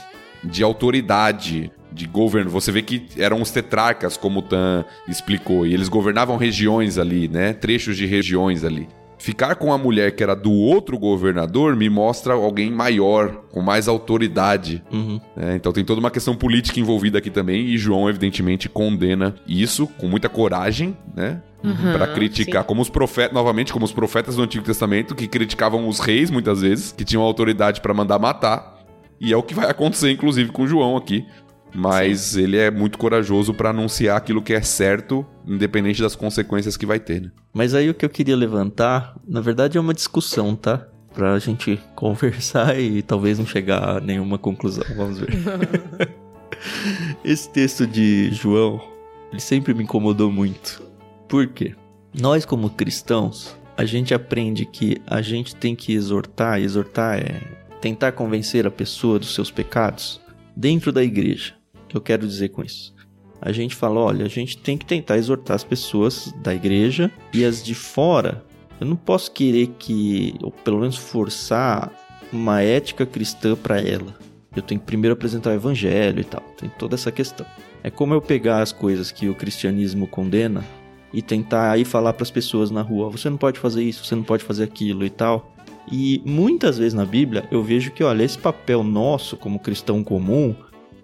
de autoridade, de governo. Você vê que eram os tetrarcas, como o Tan explicou, e eles governavam regiões ali, né? Trechos de regiões ali. Ficar com a mulher que era do outro governador me mostra alguém maior, com mais autoridade. Uhum. né? Então tem toda uma questão política envolvida aqui também, e João, evidentemente, condena isso com muita coragem, né? Uhum, Pra criticar, sim. como os profetas, novamente, como os profetas do Antigo Testamento, que criticavam os reis muitas vezes, que tinham autoridade pra mandar matar. E é o que vai acontecer, inclusive, com João aqui. Mas ele é muito corajoso pra anunciar aquilo que é certo, independente das consequências que vai ter, né? Mas aí o que eu queria levantar, na verdade é uma discussão, tá? Pra gente (laughs) conversar e talvez não chegar a nenhuma conclusão, vamos ver. (laughs) Esse texto de João, ele sempre me incomodou muito. Por quê? Nós como cristãos, a gente aprende que a gente tem que exortar, exortar é tentar convencer a pessoa dos seus pecados dentro da igreja. Que eu quero dizer com isso? A gente fala, olha, a gente tem que tentar exortar as pessoas da igreja e as de fora. Eu não posso querer que, ou pelo menos forçar uma ética cristã para ela. Eu tenho que primeiro apresentar o evangelho e tal. Tem toda essa questão. É como eu pegar as coisas que o cristianismo condena e tentar aí falar para as pessoas na rua, você não pode fazer isso, você não pode fazer aquilo e tal. E muitas vezes na Bíblia eu vejo que, olha, esse papel nosso como cristão comum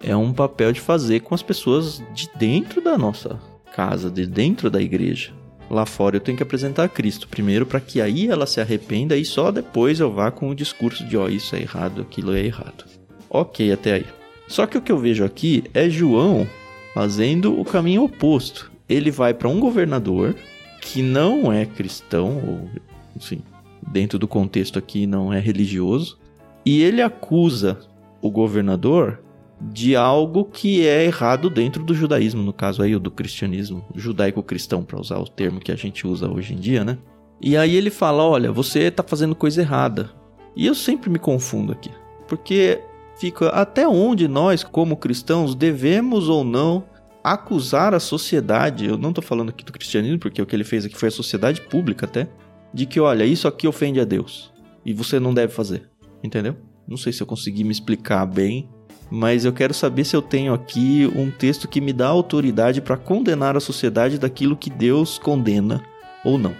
é um papel de fazer com as pessoas de dentro da nossa casa, de dentro da igreja. Lá fora eu tenho que apresentar Cristo primeiro para que aí ela se arrependa e só depois eu vá com o discurso de ó, isso é errado, aquilo é errado. Ok, até aí. Só que o que eu vejo aqui é João fazendo o caminho oposto. Ele vai para um governador que não é cristão, ou enfim, dentro do contexto aqui não é religioso, e ele acusa o governador de algo que é errado dentro do judaísmo, no caso aí o do cristianismo, judaico-cristão, para usar o termo que a gente usa hoje em dia, né? E aí ele fala: olha, você tá fazendo coisa errada. E eu sempre me confundo aqui, porque fica até onde nós, como cristãos, devemos ou não acusar a sociedade. Eu não tô falando aqui do cristianismo, porque o que ele fez aqui foi a sociedade pública até, de que olha, isso aqui ofende a Deus e você não deve fazer, entendeu? Não sei se eu consegui me explicar bem, mas eu quero saber se eu tenho aqui um texto que me dá autoridade para condenar a sociedade daquilo que Deus condena ou não.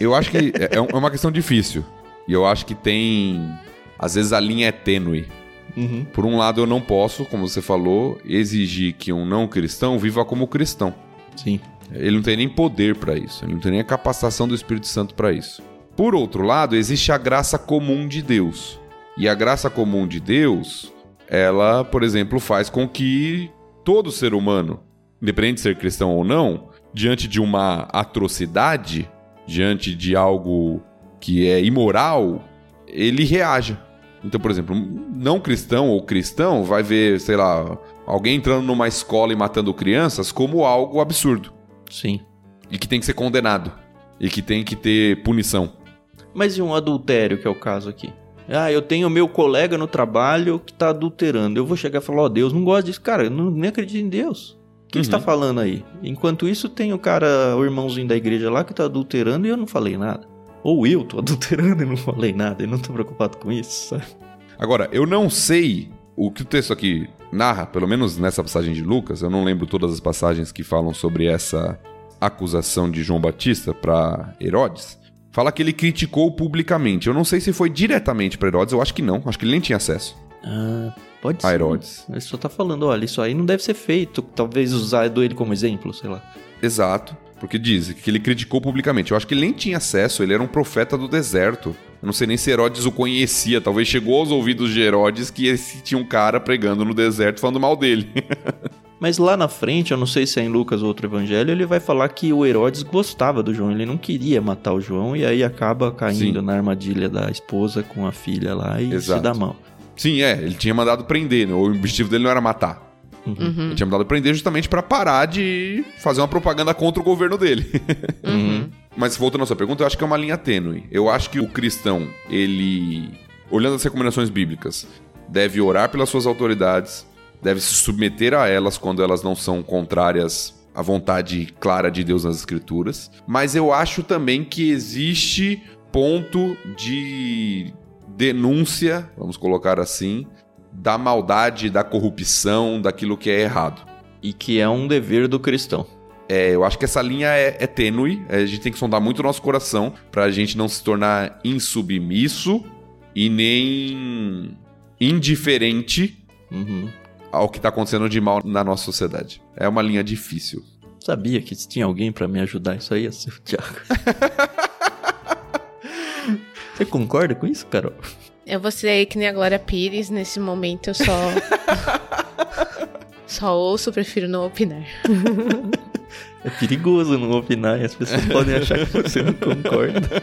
Eu acho que é é uma questão difícil. E eu acho que tem. Às vezes a linha é tênue. Uhum. Por um lado, eu não posso, como você falou, exigir que um não cristão viva como cristão. Sim. Ele não tem nem poder para isso, ele não tem nem a capacitação do Espírito Santo para isso. Por outro lado, existe a graça comum de Deus. E a graça comum de Deus, ela, por exemplo, faz com que todo ser humano, independente de ser cristão ou não, diante de uma atrocidade, diante de algo que é imoral, ele reaja. Então, por exemplo, não cristão ou cristão vai ver, sei lá, alguém entrando numa escola e matando crianças como algo absurdo Sim. e que tem que ser condenado e que tem que ter punição. Mas e um adultério, que é o caso aqui? Ah, eu tenho meu colega no trabalho que tá adulterando. Eu vou chegar e falar, ó, Deus não gosta disso. Cara, eu não, nem acredito em Deus. O que, tá Uhum. falando aí? Enquanto isso, tem o cara, o irmãozinho da igreja lá que tá adulterando e eu não falei nada. Ou eu tô (laughs) adulterando e não falei nada. Eu não tô preocupado com isso, sabe? Agora, eu não sei o que o texto aqui narra, pelo menos nessa passagem de Lucas, eu não lembro todas as passagens que falam sobre essa acusação de João Batista para Herodes. Fala que ele criticou publicamente. Eu não sei se foi diretamente para Herodes, eu acho que não, acho que ele nem tinha acesso Ah, pode a ser. Herodes. Ele só tá falando, olha, isso aí não deve ser feito. Talvez usar ele como exemplo, sei lá. Exato, porque diz que ele criticou publicamente. Eu acho que ele nem tinha acesso, ele era um profeta do deserto. Eu não sei nem se Herodes o conhecia, talvez chegou aos ouvidos de Herodes que esse tinha um cara pregando no deserto falando mal dele. (laughs) Mas lá na frente, eu não sei se é em Lucas ou outro evangelho, ele vai falar que o Herodes gostava do João, ele não queria matar o João e aí acaba caindo Sim. na armadilha da esposa com a filha lá e se Exato. dá mal. Sim, é, ele tinha mandado prender, né? o objetivo dele não era matar. Uhum. Ele tinha mandado prender justamente pra parar de fazer uma propaganda contra o governo dele. Uhum. (laughs) Mas voltando à sua pergunta, eu acho que é uma linha tênue. Eu acho que o cristão, ele, olhando as recomendações bíblicas, deve orar pelas suas autoridades, deve se submeter a elas quando elas não são contrárias à vontade clara de Deus nas Escrituras. Mas eu acho também que existe ponto de denúncia, vamos colocar assim, da maldade, da corrupção, daquilo que é errado. E que é um dever do cristão. É, eu acho que essa linha é, é tênue, a gente tem que sondar muito o nosso coração pra gente não se tornar insubmisso e nem indiferente Uhum. Ao que tá acontecendo de mal na nossa sociedade. É uma linha difícil. Sabia que se tinha alguém pra me ajudar, isso aí ia ser o Thiago. (laughs) Você concorda com isso, Carol? Eu vou ser que nem a Glória Pires, nesse momento eu só. (laughs) só ouço, prefiro não opinar. É perigoso não opinar e as pessoas podem achar que você não concorda.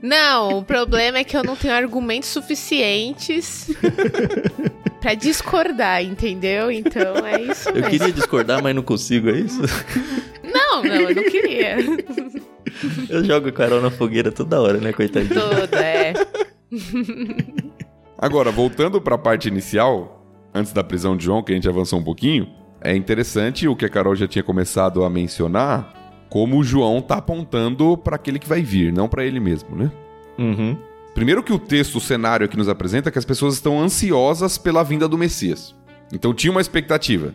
Não, o problema é que eu não tenho argumentos suficientes (laughs) pra discordar, entendeu? Então é isso Eu mesmo. queria discordar, mas não consigo, é isso? Não, não, eu não queria. Eu jogo a Carol na fogueira toda hora, né, coitadinha? Toda, é. Agora, voltando para a parte inicial, antes da prisão de João, que a gente avançou um pouquinho, é interessante o que a Carol já tinha começado a mencionar, como o João tá apontando para aquele que vai vir, não para ele mesmo, né? Uhum. Primeiro que o texto, o cenário aqui nos apresenta é que as pessoas estão ansiosas pela vinda do Messias. Então tinha uma expectativa.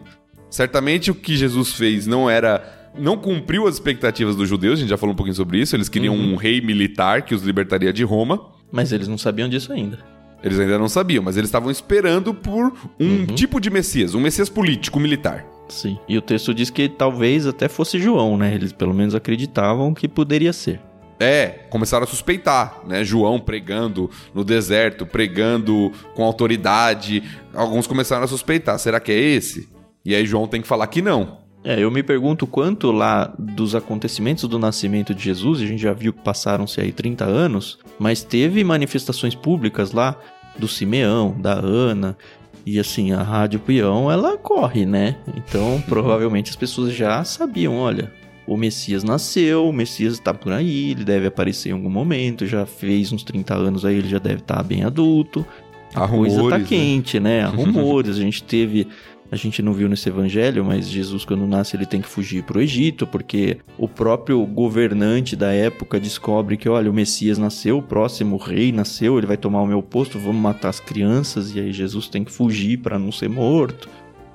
Certamente o que Jesus fez não era não cumpriu as expectativas dos judeus, a gente já falou um pouquinho sobre isso. Eles queriam um rei militar que os libertaria de Roma. Mas eles não sabiam disso ainda. Eles ainda não sabiam, mas eles estavam esperando por um tipo de Messias, um Messias político, militar. Sim. E o texto diz que talvez até fosse João, né? Eles pelo menos acreditavam que poderia ser. É, começaram a suspeitar, né? João pregando no deserto, pregando com autoridade. Alguns começaram a suspeitar, será que é esse? E aí João tem que falar que não. É, eu me pergunto quanto lá dos acontecimentos do nascimento de Jesus, a gente já viu que passaram-se aí 30 anos, mas teve manifestações públicas lá do Simeão, da Ana, e assim, a Rádio Peão, ela corre, né? Então, (laughs) provavelmente as pessoas já sabiam, olha, o Messias nasceu, o Messias está por aí, ele deve aparecer em algum momento, já fez uns 30 anos aí, ele já deve estar bem adulto. A coisa tá rumores, né? quente, né? Há (laughs) rumores. a gente teve. A gente não viu nesse evangelho, mas Jesus, quando nasce, ele tem que fugir para o Egito, porque o próprio governante da época descobre que, olha, o Messias nasceu, o próximo rei nasceu, ele vai tomar o meu posto, vamos matar as crianças, e aí Jesus tem que fugir para não ser morto.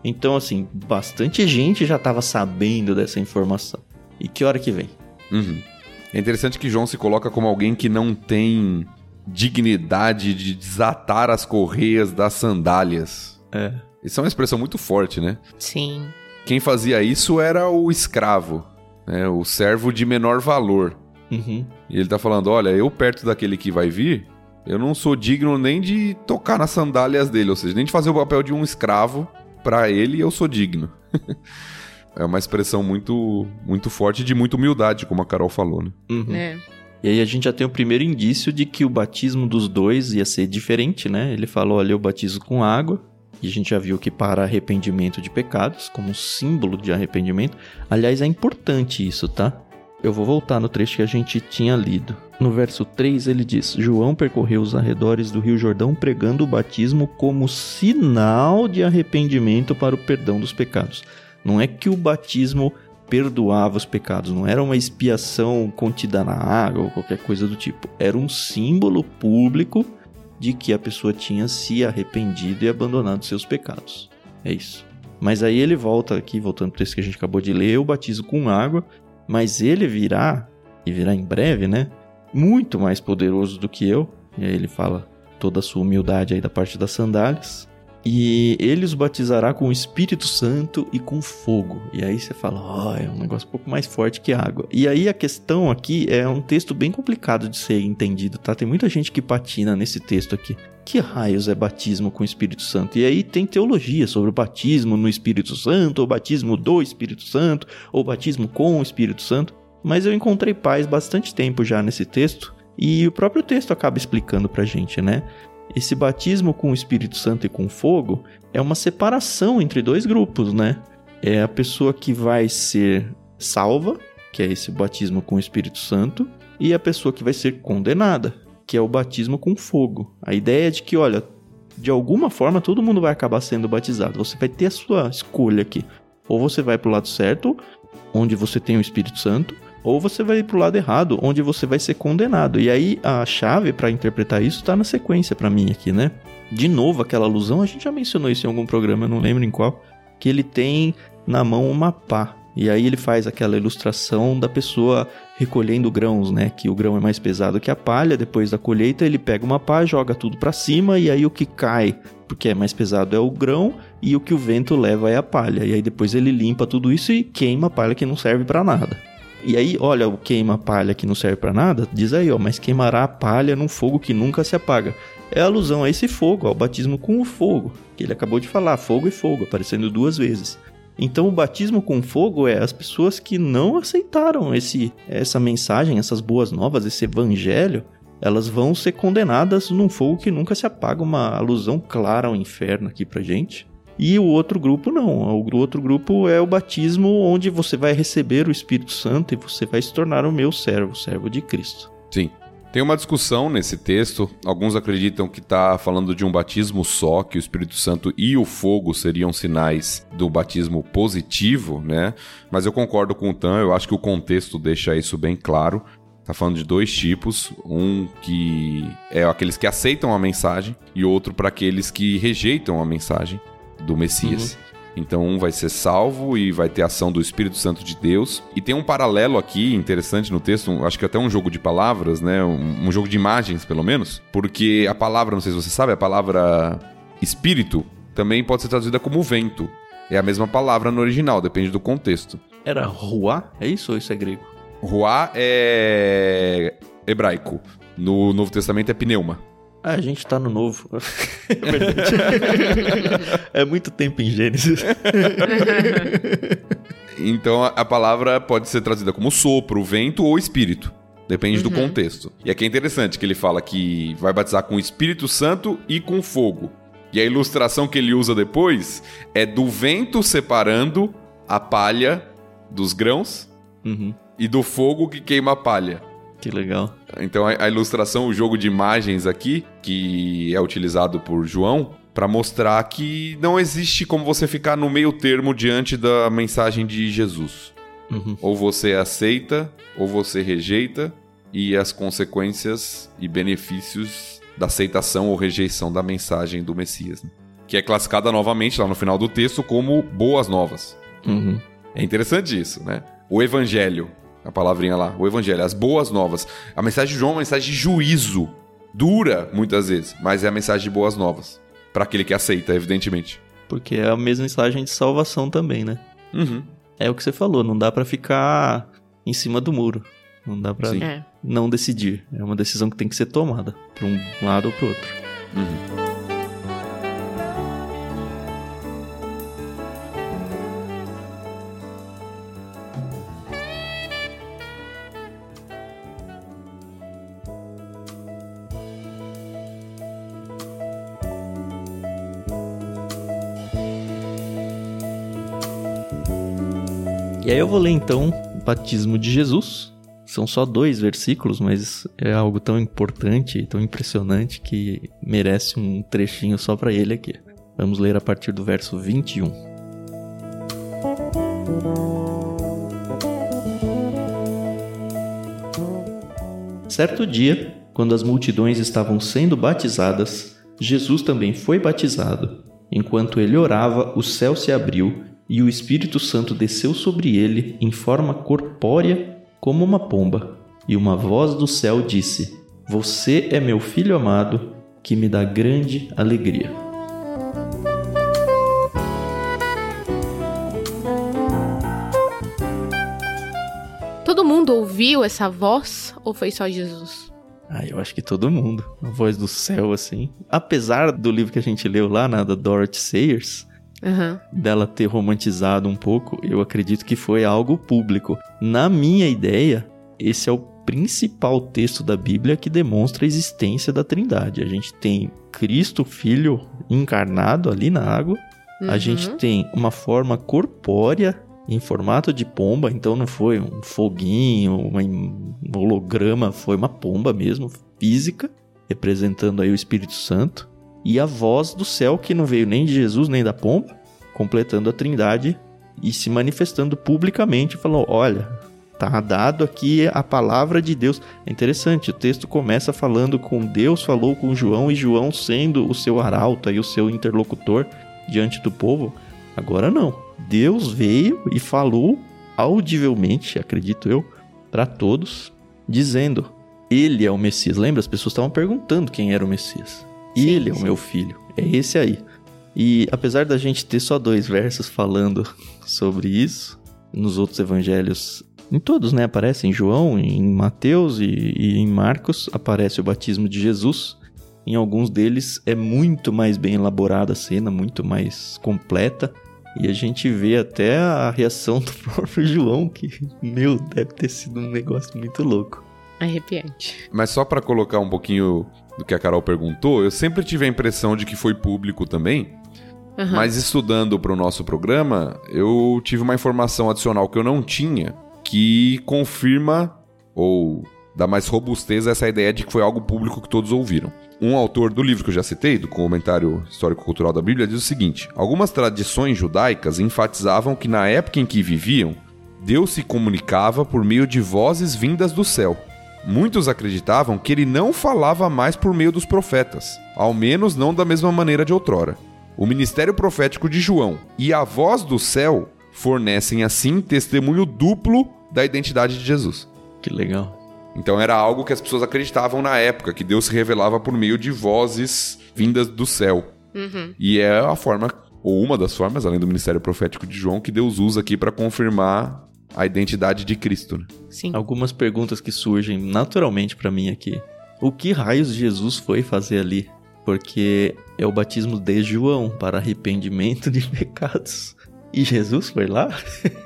Então, assim, bastante gente já estava sabendo dessa informação. E que hora que vem? Uhum. É interessante que João se coloca como alguém que não tem dignidade de desatar as correias das sandálias. É. Isso é uma expressão muito forte, né? Sim. Quem fazia isso era o escravo, né? o servo de menor valor. Uhum. E ele tá falando: olha, eu perto daquele que vai vir, eu não sou digno nem de tocar nas sandálias dele, ou seja, nem de fazer o papel de um escravo pra ele, eu sou digno. (laughs) é uma expressão muito, muito forte de muita humildade, como a Carol falou, né? Uhum. É. E aí a gente já tem o primeiro indício de que o batismo dos dois ia ser diferente, né? Ele falou ali, eu batizo com água. E a gente já viu que para arrependimento de pecados, como símbolo de arrependimento. Aliás, é importante isso, tá? Eu vou voltar no trecho que a gente tinha lido. No verso 3 ele diz: João percorreu os arredores do Rio Jordão pregando o batismo como sinal de arrependimento para o perdão dos pecados. Não é que o batismo perdoava os pecados, não era uma expiação contida na água ou qualquer coisa do tipo. Era um símbolo público de que a pessoa tinha se arrependido e abandonado seus pecados. É isso. Mas aí ele volta aqui, voltando para texto que a gente acabou de ler, eu batizo com água, mas ele virá, e virá em breve, né? Muito mais poderoso do que eu. E aí ele fala toda a sua humildade aí da parte das sandálias. E ele os batizará com o Espírito Santo e com fogo. E aí você fala, ó, é um negócio um pouco mais forte que água. E aí a questão aqui é um texto bem complicado de ser entendido, tá? Tem muita gente que patina nesse texto aqui. Que raios é batismo com o Espírito Santo? E aí tem teologia sobre o batismo no Espírito Santo, ou batismo do Espírito Santo, ou batismo com o Espírito Santo. Mas eu encontrei paz bastante tempo já nesse texto. E o próprio texto acaba explicando pra gente, né? Esse batismo com o Espírito Santo e com fogo é uma separação entre dois grupos, né? É a pessoa que vai ser salva, que é esse batismo com o Espírito Santo, e a pessoa que vai ser condenada, que é o batismo com fogo. A ideia é de que, olha, de alguma forma todo mundo vai acabar sendo batizado. Você vai ter a sua escolha aqui. Ou você vai para o lado certo, onde você tem o Espírito Santo, ou você vai pro lado errado, onde você vai ser condenado. E aí a chave para interpretar isso tá na sequência para mim aqui, né? De novo, aquela alusão, a gente já mencionou isso em algum programa, eu não lembro em qual, que ele tem na mão uma pá. E aí ele faz aquela ilustração da pessoa recolhendo grãos, né? Que o grão é mais pesado que a palha. Depois da colheita, ele pega uma pá, joga tudo para cima e aí o que cai, porque é mais pesado, é o grão e o que o vento leva é a palha. E aí depois ele limpa tudo isso e queima a palha que não serve para nada. E aí, olha, o queima palha que não serve para nada, diz aí, ó, mas queimará a palha num fogo que nunca se apaga. É alusão a esse fogo, ao batismo com o fogo, que ele acabou de falar, fogo e fogo, aparecendo duas vezes. Então o batismo com fogo é as pessoas que não aceitaram esse essa mensagem, essas boas novas, esse evangelho, elas vão ser condenadas num fogo que nunca se apaga, uma alusão clara ao inferno aqui pra gente. E o outro grupo não. O outro grupo é o batismo onde você vai receber o Espírito Santo e você vai se tornar o meu servo, servo de Cristo. Sim. Tem uma discussão nesse texto. Alguns acreditam que está falando de um batismo só, que o Espírito Santo e o fogo seriam sinais do batismo positivo, né? Mas eu concordo com o Tan, eu acho que o contexto deixa isso bem claro. Tá falando de dois tipos, um que é aqueles que aceitam a mensagem e outro para aqueles que rejeitam a mensagem do Messias. Uhum. Então um vai ser salvo e vai ter ação do Espírito Santo de Deus. E tem um paralelo aqui interessante no texto, acho que até um jogo de palavras, né? Um, um, jogo de imagens, pelo menos. Porque a palavra, não sei se você sabe, a palavra espírito também pode ser traduzida como vento. É a mesma palavra no original, depende do contexto. Era ruá? É isso ou isso é grego? Ruá é hebraico. No Novo Testamento é pneuma. Ah, a gente tá no novo. (laughs) é verdade. é muito tempo em Gênesis. (laughs) então a palavra pode ser traduzida como sopro, vento ou espírito. Depende uhum. do contexto. E aqui é interessante que ele fala que vai batizar com o Espírito Santo e com fogo. E a ilustração que ele usa depois é do vento separando a palha dos grãos uhum. e do fogo que queima a palha. Que legal. Então a, a ilustração, o jogo de imagens aqui, que é utilizado por João, para mostrar que não existe como você ficar no meio termo diante da mensagem de Jesus. Uhum. Ou você aceita, ou você rejeita, e as consequências e benefícios da aceitação ou rejeição da mensagem do Messias. Né? Que é classificada novamente lá no final do texto como boas novas. Uhum. É interessante isso, né? O evangelho a palavrinha lá, o evangelho, as boas novas. A mensagem de João é uma mensagem de juízo. Dura, muitas vezes, mas é a mensagem de boas novas. para aquele que aceita, evidentemente. Porque é a mesma mensagem de salvação também, né? Uhum. É o que você falou, não dá para ficar em cima do muro. Não dá pra é. não decidir. É uma decisão que tem que ser tomada, pra um lado ou pro outro. Uhum. Aí eu vou ler então o batismo de Jesus. São só dois versículos, mas é algo tão importante tão impressionante que merece um trechinho só para ele aqui. Vamos ler a partir do verso 21. Certo dia, quando as multidões estavam sendo batizadas, Jesus também foi batizado. Enquanto ele orava, o céu se abriu e o Espírito Santo desceu sobre ele em forma corpórea como uma pomba. E uma voz do céu disse: Você é meu filho amado, que me dá grande alegria. Todo mundo ouviu essa voz ou foi só Jesus? Ah, eu acho que todo mundo. A voz do céu, assim. Apesar do livro que a gente leu lá, na da Dorothy Sayers, uhum. dela ter romantizado um pouco, eu acredito que foi algo público. Na minha ideia, esse é o principal texto da Bíblia que demonstra a existência da Trindade. A gente tem Cristo, Filho, encarnado ali na água. Uhum. A gente tem uma forma corpórea em formato de pomba, então não foi um foguinho, um holograma, foi uma pomba mesmo, física, representando aí o Espírito Santo e a voz do céu que não veio nem de Jesus nem da pompa, completando a trindade e se manifestando publicamente, falou: Olha, tá dado aqui a palavra de Deus. É interessante, o texto começa falando com Deus, falou com João e João sendo o seu arauto e o seu interlocutor diante do povo. Agora não. Deus veio e falou audivelmente, acredito eu, para todos, dizendo: Ele é o Messias. Lembra? As pessoas estavam perguntando quem era o Messias. Sim, Ele é sim. o meu filho. É esse aí. E apesar da gente ter só dois versos falando (laughs) sobre isso, nos outros evangelhos, em todos, né? Aparece em João, em Mateus e, e em Marcos, aparece o batismo de Jesus. Em alguns deles é muito mais bem elaborada a cena, muito mais completa. E a gente vê até a reação (laughs) do próprio João, que, meu, deve ter sido um negócio muito louco. Arrepiante. Mas só para colocar um pouquinho do que a Carol perguntou, eu sempre tive a impressão de que foi público também. Uhum. Mas estudando para o nosso programa, eu tive uma informação adicional que eu não tinha, que confirma ou dá mais robustez a essa ideia de que foi algo público que todos ouviram. Um autor do livro que eu já citei, do comentário histórico-cultural da Bíblia, diz o seguinte: algumas tradições judaicas enfatizavam que na época em que viviam, Deus se comunicava por meio de vozes vindas do céu. Muitos acreditavam que ele não falava mais por meio dos profetas, ao menos não da mesma maneira de outrora. O ministério profético de João e a voz do céu fornecem assim testemunho duplo da identidade de Jesus. Que legal. Então era algo que as pessoas acreditavam na época, que Deus se revelava por meio de vozes vindas do céu. Uhum. E é a forma, ou uma das formas, além do ministério profético de João, que Deus usa aqui para confirmar a identidade de Cristo. Né? Sim. Algumas perguntas que surgem naturalmente para mim aqui. O que raios Jesus foi fazer ali? Porque é o batismo de João para arrependimento de (laughs) pecados. E Jesus foi lá?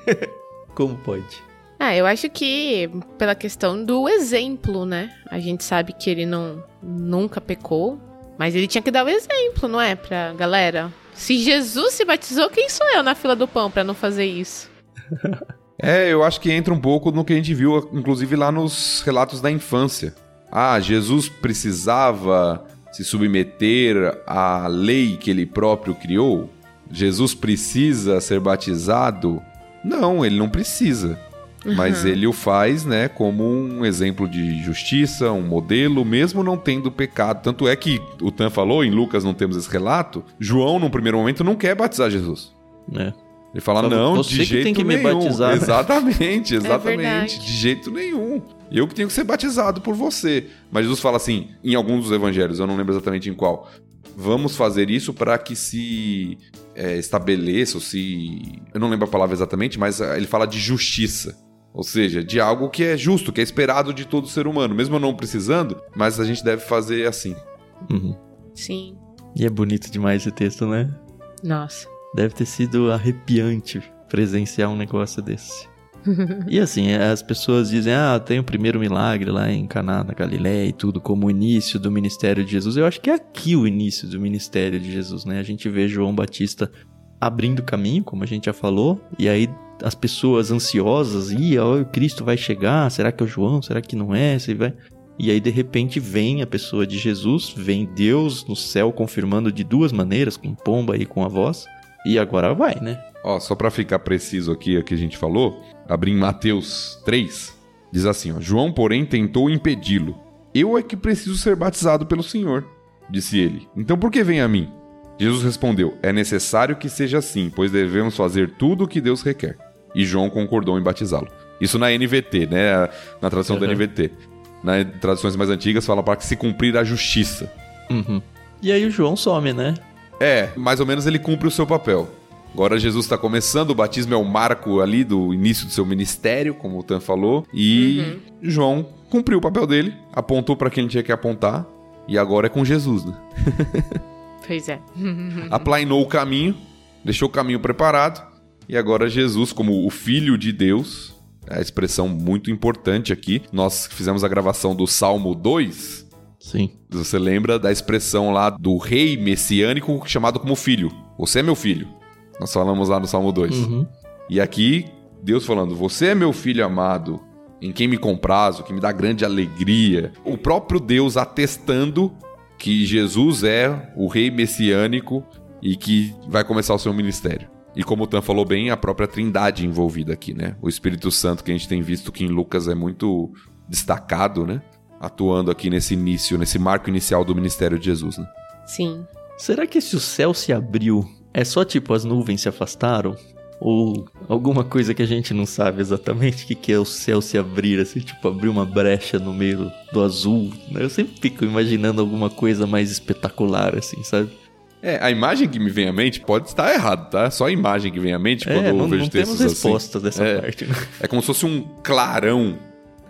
(laughs) Como pode? Ah, eu acho que pela questão do exemplo, né? A gente sabe que ele não nunca pecou, mas ele tinha que dar o exemplo, não é, pra galera. Se Jesus se batizou, quem sou eu na fila do pão para não fazer isso? (laughs) é, eu acho que entra um pouco no que a gente viu, inclusive lá nos relatos da infância. Ah, Jesus precisava se submeter à lei que ele próprio criou? Jesus precisa ser batizado? Não, ele não precisa. Mas ele o faz, né, como um exemplo de justiça, um modelo, mesmo não tendo pecado. Tanto é que o Tan falou, em Lucas não temos esse relato, João, num primeiro momento, não quer batizar Jesus. É. Ele fala, não, de jeito tem que nenhum. Me batizar. Exatamente, (laughs) é exatamente. É de jeito nenhum. Eu que tenho que ser batizado por você. Mas Jesus fala assim, em alguns dos evangelhos, eu não lembro exatamente em qual. Vamos fazer isso para que se é, estabeleça, ou se. Eu não lembro a palavra exatamente, mas ele fala de justiça. Ou seja, de algo que é justo, que é esperado de todo ser humano, mesmo não precisando, mas a gente deve fazer assim. Uhum. Sim. E é bonito demais esse texto, né? Nossa. Deve ter sido arrepiante presenciar um negócio desse. (laughs) e assim, as pessoas dizem, ah, tem o primeiro milagre lá em Caná, na Galiléia e tudo, como o início do ministério de Jesus. Eu acho que é aqui o início do ministério de Jesus, né? A gente vê João Batista abrindo caminho, como a gente já falou, e aí as pessoas ansiosas, e o Cristo vai chegar, será que é o João? Será que não é? Você vai e aí de repente vem a pessoa de Jesus, vem Deus no céu confirmando de duas maneiras, com pomba e com a voz. E agora vai, né? Ó, só para ficar preciso aqui o que a gente falou, abri em Mateus 3, diz assim, ó: João, porém, tentou impedi-lo. Eu é que preciso ser batizado pelo Senhor, disse ele. Então por que vem a mim? Jesus respondeu: É necessário que seja assim, pois devemos fazer tudo o que Deus requer. E João concordou em batizá-lo. Isso na NVT, né? Na tradução uhum. da NVT. Nas traduções mais antigas fala para que se cumprir a justiça. Uhum. E aí o João some, né? É, mais ou menos ele cumpre o seu papel. Agora Jesus está começando, o batismo é o marco ali do início do seu ministério, como o Tan falou, e uhum. João cumpriu o papel dele, apontou para quem ele tinha que apontar, e agora é com Jesus, né? (laughs) Pois é. (laughs) Aplainou o caminho, deixou o caminho preparado, e agora Jesus, como o Filho de Deus, é a expressão muito importante aqui. Nós fizemos a gravação do Salmo 2. Sim. Você lembra da expressão lá do rei messiânico chamado como filho. Você é meu filho. Nós falamos lá no Salmo 2. Uhum. E aqui, Deus falando: Você é meu filho amado, em quem me comprazo, que me dá grande alegria. O próprio Deus atestando que Jesus é o rei messiânico e que vai começar o seu ministério. E como o Tan falou bem, a própria trindade envolvida aqui, né? O Espírito Santo que a gente tem visto que em Lucas é muito destacado, né? Atuando aqui nesse início, nesse marco inicial do ministério de Jesus, né? Sim. Será que se o céu se abriu, é só tipo as nuvens se afastaram? Ou alguma coisa que a gente não sabe exatamente o que, que é o céu se abrir, assim, tipo abrir uma brecha no meio do azul. Né? Eu sempre fico imaginando alguma coisa mais espetacular, assim, sabe? É, a imagem que me vem à mente pode estar errado, tá? Só a imagem que vem à mente quando é, eu não, vejo não textos temos assim. resposta dessa é, parte. Né? É como se fosse um clarão,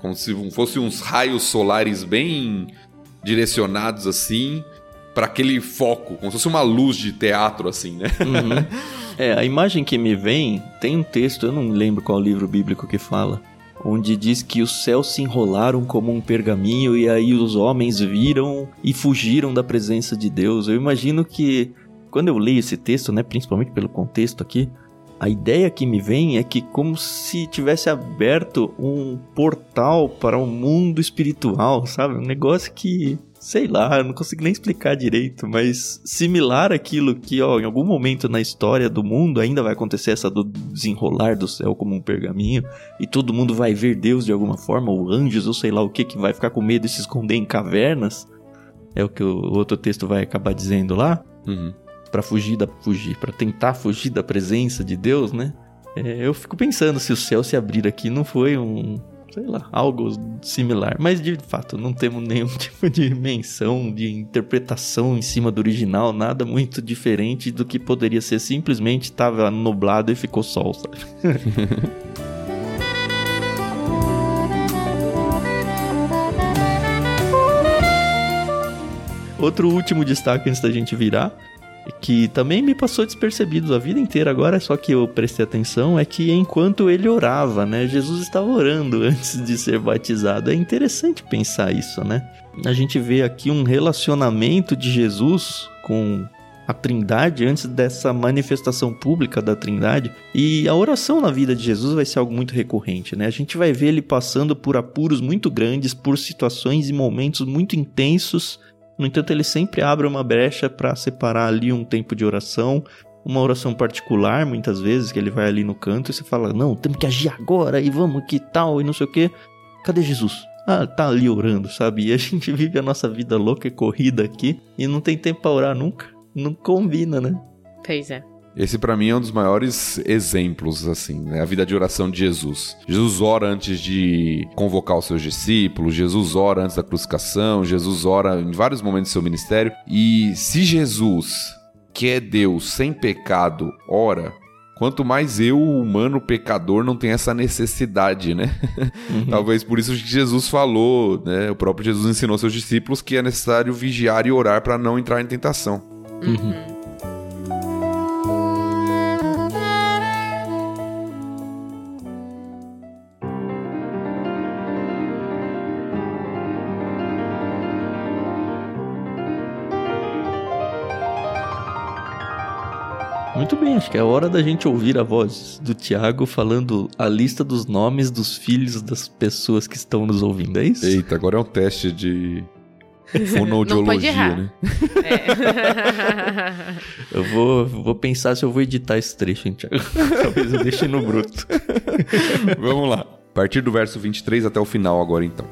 como se fosse uns raios solares bem direcionados assim para aquele foco, como se fosse uma luz de teatro assim, né? Uhum. (laughs) É, a imagem que me vem tem um texto, eu não lembro qual livro bíblico que fala, onde diz que os céus se enrolaram como um pergaminho e aí os homens viram e fugiram da presença de Deus. Eu imagino que quando eu leio esse texto, né, principalmente pelo contexto aqui, a ideia que me vem é que como se tivesse aberto um portal para o um mundo espiritual, sabe? Um negócio que sei lá, eu não consigo nem explicar direito, mas similar àquilo que, ó, em algum momento na história do mundo ainda vai acontecer essa do desenrolar do céu como um pergaminho e todo mundo vai ver Deus de alguma forma, ou anjos, ou sei lá o que, que vai ficar com medo de se esconder em cavernas. É o que o outro texto vai acabar dizendo lá. Uhum. Para fugir da fugir, para tentar fugir da presença de Deus, né? É, eu fico pensando se o céu se abrir aqui não foi um sei lá, algo similar. Mas de fato, não temos nenhum (laughs) tipo de menção, de interpretação em cima do original, nada muito diferente do que poderia ser simplesmente estava nublado e ficou sol, sabe? (laughs) Outro último destaque antes da gente virar que também me passou despercebido a vida inteira agora, só que eu prestei atenção, é que enquanto ele orava, né? Jesus estava orando (laughs) antes de ser batizado. É interessante pensar isso, né? A gente vê aqui um relacionamento de Jesus com a Trindade antes dessa manifestação pública da Trindade. E a oração na vida de Jesus vai ser algo muito recorrente, né? A gente vai ver ele passando por apuros muito grandes, por situações e momentos muito intensos no entanto, ele sempre abre uma brecha para separar ali um tempo de oração, uma oração particular, muitas vezes, que ele vai ali no canto e você fala: Não, temos que agir agora e vamos que tal e não sei o que. Cadê Jesus? Ah, tá ali orando, sabe? E a (laughs) gente vive a nossa vida louca e corrida aqui e não tem tempo para orar nunca. Não combina, né? Pois é. Esse para mim é um dos maiores exemplos, assim, né? A vida de oração de Jesus. Jesus ora antes de convocar os seus discípulos, Jesus ora antes da crucificação, Jesus ora em vários momentos do seu ministério. E se Jesus, que é Deus sem pecado, ora, quanto mais eu, humano pecador, não tem essa necessidade, né? Uhum. (laughs) Talvez por isso que Jesus falou, né? O próprio Jesus ensinou seus discípulos que é necessário vigiar e orar para não entrar em tentação. Uhum. Acho que é hora da gente ouvir a voz do Tiago falando a lista dos nomes dos filhos das pessoas que estão nos ouvindo, é isso? Eita, agora é um teste de fonoaudiologia, né? (laughs) É. eu vou, vou pensar se eu vou editar esse trecho, hein, Tiago? (laughs) Talvez eu deixe no bruto. Vamos lá. A partir do verso 23 até o final agora então.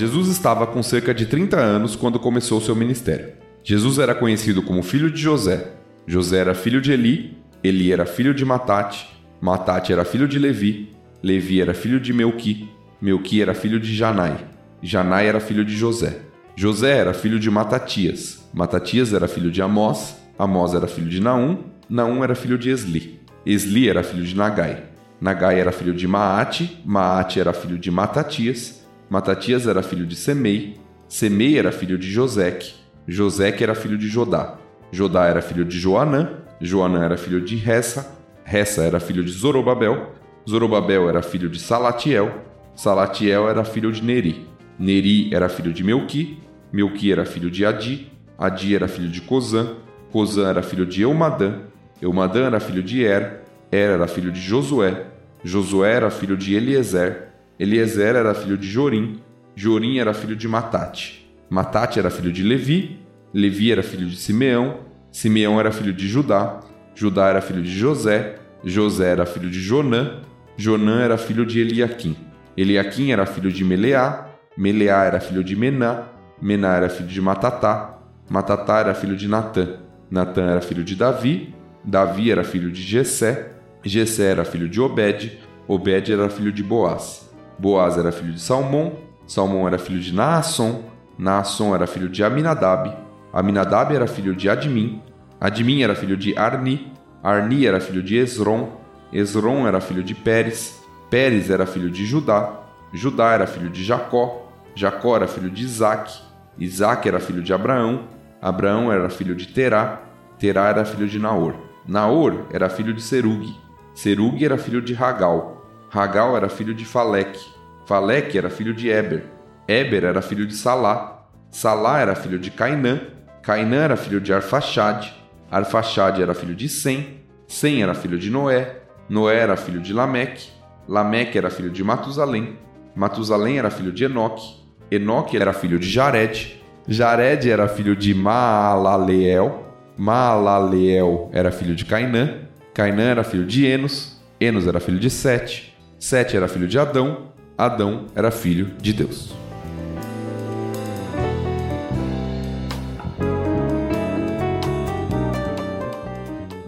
Jesus estava com cerca de 30 anos quando começou seu ministério. Jesus era conhecido como filho de José. José era filho de Eli, Eli era filho de Matate, Matate era filho de Levi, Levi era filho de Melqui, Melqui era filho de Janai, Janai era filho de José. José era filho de Matatias, Matatias era filho de Amós, Amós era filho de Naum, Naum era filho de Esli, Esli era filho de Nagai, Nagai era filho de Maate, Maate era filho de Matatias, Matatias era filho de Semei, Semei era filho de Joseque, Joseque era filho de Jodá, Jodá era filho de Joanã, Joanã era filho de Ressa, Ressa era filho de Zorobabel, Zorobabel era filho de Salatiel, Salatiel era filho de Neri, Neri era filho de Melqui, Melqui era filho de Adi, Adi era filho de Cozã, Cozã era filho de Eumadã, Eumadã era filho de Er, Er era filho de Josué, Josué era filho de Eliezer, Eliezer era filho de Jorim, Jorim era filho de Matate, Matate era filho de Levi, Levi era filho de Simeão, Simeão era filho de Judá, Judá era filho de José, José era filho de Jonã, Jonã era filho de Eliaquim. Eliaquim era filho de Meleá, Meleá era filho de Mená, Mená era filho de Matatá, Matatá era filho de Natã, Natã era filho de Davi, Davi era filho de Jessé, Jessé era filho de Obed, Obed era filho de Boaz, Boaz era filho de Salmão, Salmão era filho de Naasson, Naasson era filho de Aminadab, Aminadab era filho de Admin, Admin era filho de Arni, Arni era filho de Esron, Esron era filho de Pérez, Pérez era filho de Judá, Judá era filho de Jacó, Jacó era filho de Isaac, Isaac era filho de Abraão, Abraão era filho de Terá, Terá era filho de Naor, Naor era filho de Serug, Serug era filho de Ragal, Ragal era filho de Faleque, Faleque era filho de Eber, Eber era filho de Salá, Salá era filho de Cainã, Cainã era filho de Arfaxade, Arfaxade era filho de Sem, Sem era filho de Noé, Noé era filho de Lameque, Lameque era filho de Matusalém, Matusalém era filho de Enoque, Enoque era filho de Jared, Jared era filho de Maalaleel, Maalaleel era filho de Cainã, Cainã era filho de Enos, Enos era filho de Sete, Sete era filho de Adão, Adão era filho de Deus.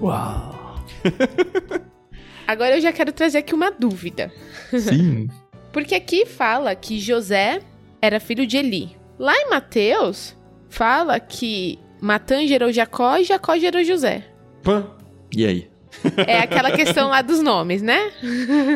Uau! (laughs) Agora eu já quero trazer aqui uma dúvida. Sim. (laughs) Porque aqui fala que José era filho de Eli. Lá em Mateus, fala que Matã gerou Jacó e Jacó gerou José. Pã. E aí? É aquela questão lá dos nomes, né?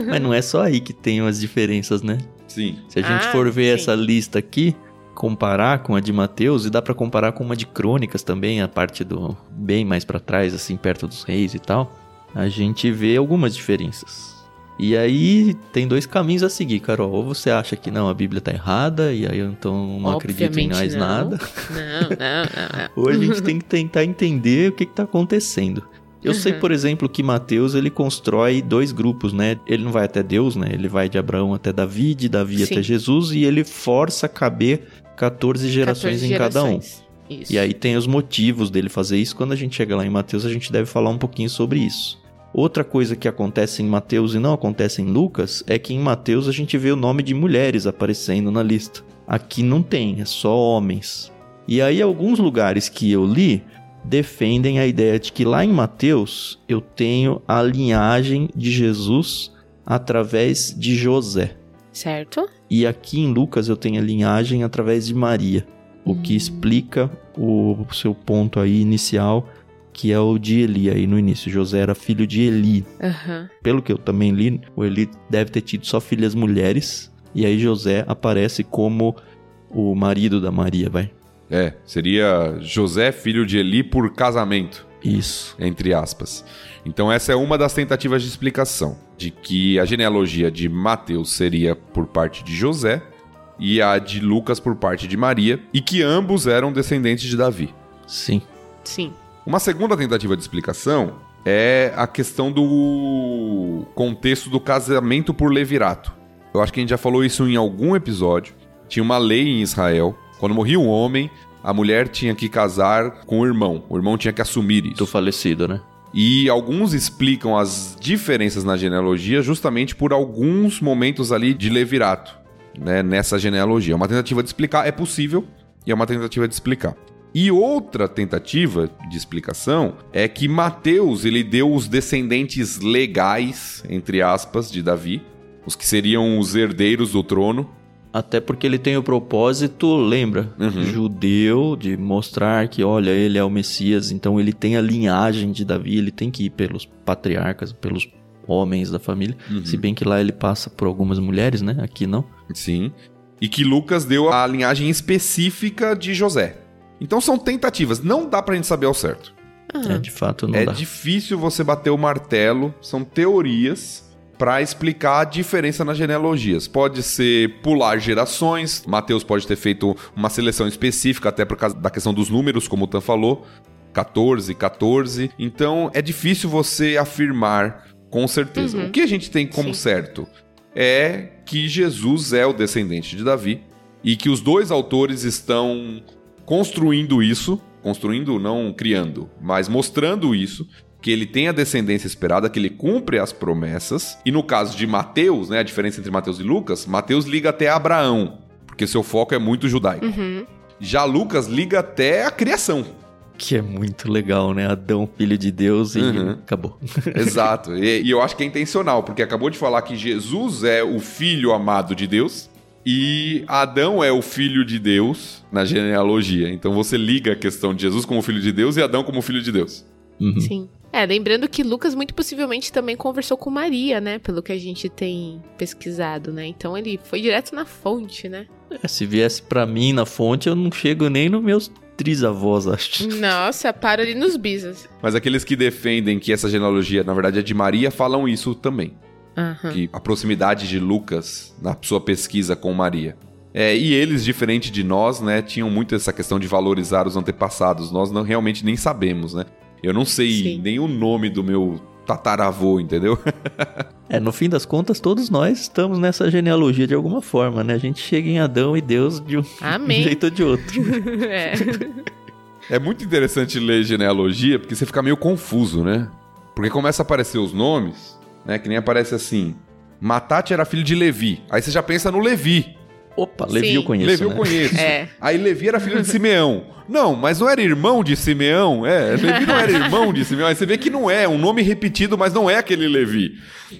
Mas não é só aí que tem as diferenças, né? Sim. Se a gente Ah, for ver sim. essa lista aqui, comparar com a de Mateus, e dá pra comparar com uma de Crônicas também, a parte do bem mais pra trás, assim, perto dos reis e tal, a gente vê algumas diferenças. E aí tem dois caminhos a seguir, Carol. Ou você acha que não, a Bíblia tá errada, e aí eu então não acredito em Obviamente mais não. nada. Não, não, não, não. (laughs) Ou a gente tem que tentar entender o que, que tá acontecendo. Eu sei, Uhum. por exemplo, que Mateus ele constrói dois grupos, né? Ele não vai até Deus, né? Ele vai de Abraão até Davi, de Davi Sim. até Jesus, e ele força a caber 14 gerações 14 em cada um. gerações. Isso. E aí tem os motivos dele fazer isso. Quando a gente chega lá em Mateus, a gente deve falar um pouquinho sobre isso. Outra coisa que acontece em Mateus e não acontece em Lucas é que em Mateus a gente vê o nome de mulheres aparecendo na lista. Aqui não tem, é só homens. E aí alguns lugares que eu li defendem a ideia de que lá em Mateus eu tenho a linhagem de Jesus através de José. Certo? E aqui em Lucas eu tenho a linhagem através de Maria, o que Hum. explica o seu ponto aí inicial, que é o de Eli aí no início. José era filho de Eli. Aham. Pelo que eu também li, o Eli deve ter tido só filhas mulheres, e aí José aparece como o marido da Maria, vai. É, seria José, filho de Eli, por casamento, Isso. entre aspas. Então, essa é uma das tentativas de explicação, de que a genealogia de Mateus seria por parte de José e a de Lucas por parte de Maria, e que ambos eram descendentes de Davi. Sim. Sim. Uma segunda tentativa de explicação é a questão do contexto do casamento por levirato. Eu acho que a gente já falou isso em algum episódio. Tinha uma lei em Israel, quando morria um homem, a mulher tinha que casar com o irmão. O irmão tinha que assumir isso. Do falecido, né? E alguns explicam as diferenças na genealogia justamente por alguns momentos ali de levirato, né, nessa genealogia. É uma tentativa de explicar, é possível, e é uma tentativa de explicar. E outra tentativa de explicação é que Mateus ele deu os descendentes legais, entre aspas, de Davi, os que seriam os herdeiros do trono. Até porque ele tem o propósito, lembra? Uhum. Judeu, de mostrar que, olha, ele é o Messias, então ele tem a linhagem de Davi, ele tem que ir pelos patriarcas, pelos homens da família. Uhum. Se bem que lá ele passa por algumas mulheres, né? Aqui não. Sim. E que Lucas deu a linhagem específica de José. Então são tentativas, não dá pra gente saber ao certo. Ah, É, de fato, não é dá. difícil você bater o martelo, são teorias para explicar a diferença nas genealogias. Pode ser pular gerações, Mateus pode ter feito uma seleção específica, até por causa da questão dos números, como o Tan falou. 14, 14. Então é difícil você afirmar com certeza. Uhum. O que a gente tem como Sim. certo é que Jesus é o descendente de Davi e que os dois autores estão construindo isso, construindo, não criando, mas mostrando isso, que ele tem a descendência esperada, que ele cumpre as promessas. E no caso de Mateus, né, a diferença entre Mateus e Lucas, Mateus liga até Abraão, porque seu foco é muito judaico. Uhum. Já Lucas liga até a criação. Que é muito legal, né? Adão, filho de Deus, e Uhum. acabou. (laughs) Exato. E, e eu acho que é intencional, porque acabou de falar que Jesus é o filho amado de Deus e Adão é o filho de Deus na genealogia. Então você liga a questão de Jesus como filho de Deus e Adão como filho de Deus. Uhum. Sim. É, lembrando que Lucas muito possivelmente também conversou com Maria, né? Pelo que a gente tem pesquisado, né? Então ele foi direto na fonte, né? É, se viesse pra mim na fonte, eu não chego nem nos meus trisavós, acho. Nossa, para ali nos bisas. Mas aqueles que defendem que essa genealogia, na verdade, é de Maria, falam isso também. Aham. Que a proximidade de Lucas na sua pesquisa com Maria. É, e eles, diferente de nós, né, tinham muito essa questão de valorizar os antepassados. Nós não realmente nem sabemos, né? Eu não sei Sim. nem o nome do meu tataravô, entendeu? (laughs) É, no fim das contas, todos nós estamos nessa genealogia de alguma forma, né? A gente chega em Adão e Deus de um (laughs) Amém. jeito ou de outro. (laughs) é. É muito interessante ler genealogia porque você fica meio confuso, né? Porque começa a aparecer os nomes, né? Que nem aparece assim: Matate era filho de Levi. Aí você já pensa no Levi. Opa, Levi Sim. eu conheço, Levi né? eu conheço. É. Aí Levi era filho de Simeão. Não, mas não era irmão de Simeão? É, Levi não era irmão de Simeão. Aí você vê que não é, um nome repetido, mas não é aquele Levi.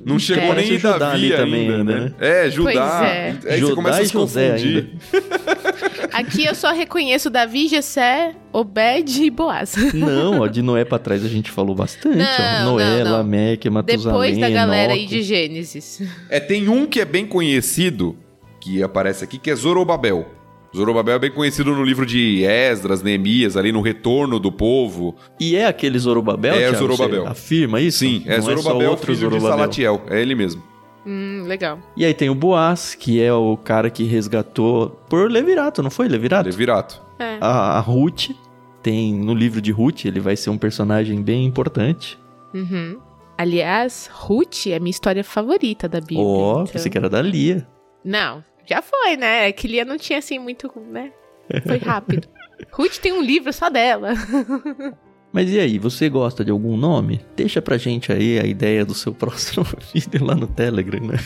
Não chegou É. nem em Davi ali também ainda, ainda, né? né? É, Judá. Pois é. Aí você Judá começa a se confundir. (laughs) Aqui eu só reconheço Davi, Jessé, Obed e Boaz. Não, ó, de Noé pra trás a gente falou bastante. ó. Não, Noé, não, não. Lameque, Matusalém, Depois da galera aí Enoque. de Gênesis. É, tem um que é bem conhecido, que aparece aqui, que é Zorobabel. Zorobabel é bem conhecido no livro de Esdras, Neemias, ali no retorno do povo. E é aquele Zorobabel, É, Thiago? Zorobabel. Você afirma isso? Sim, é Não Zorobabel, só outro filho de Zorobabel. Salatiel. É ele mesmo. Hum, legal. E aí tem o Boaz, que é o cara que resgatou por Levirato, não foi Levirato? Levirato. É. A, a Ruth, tem no livro de Ruth, ele vai ser um personagem bem importante. Uhum. Aliás, Ruth é minha história favorita da Bíblia. Ó, então- pensei que era da Lia. Não, já foi, né? É que Lia não tinha assim muito, né? Foi rápido. (laughs) Ruth tem um livro só dela. (laughs) Mas e aí, você gosta de algum nome? Deixa pra gente aí a ideia do seu (laughs) próximo vídeo lá no Telegram, né?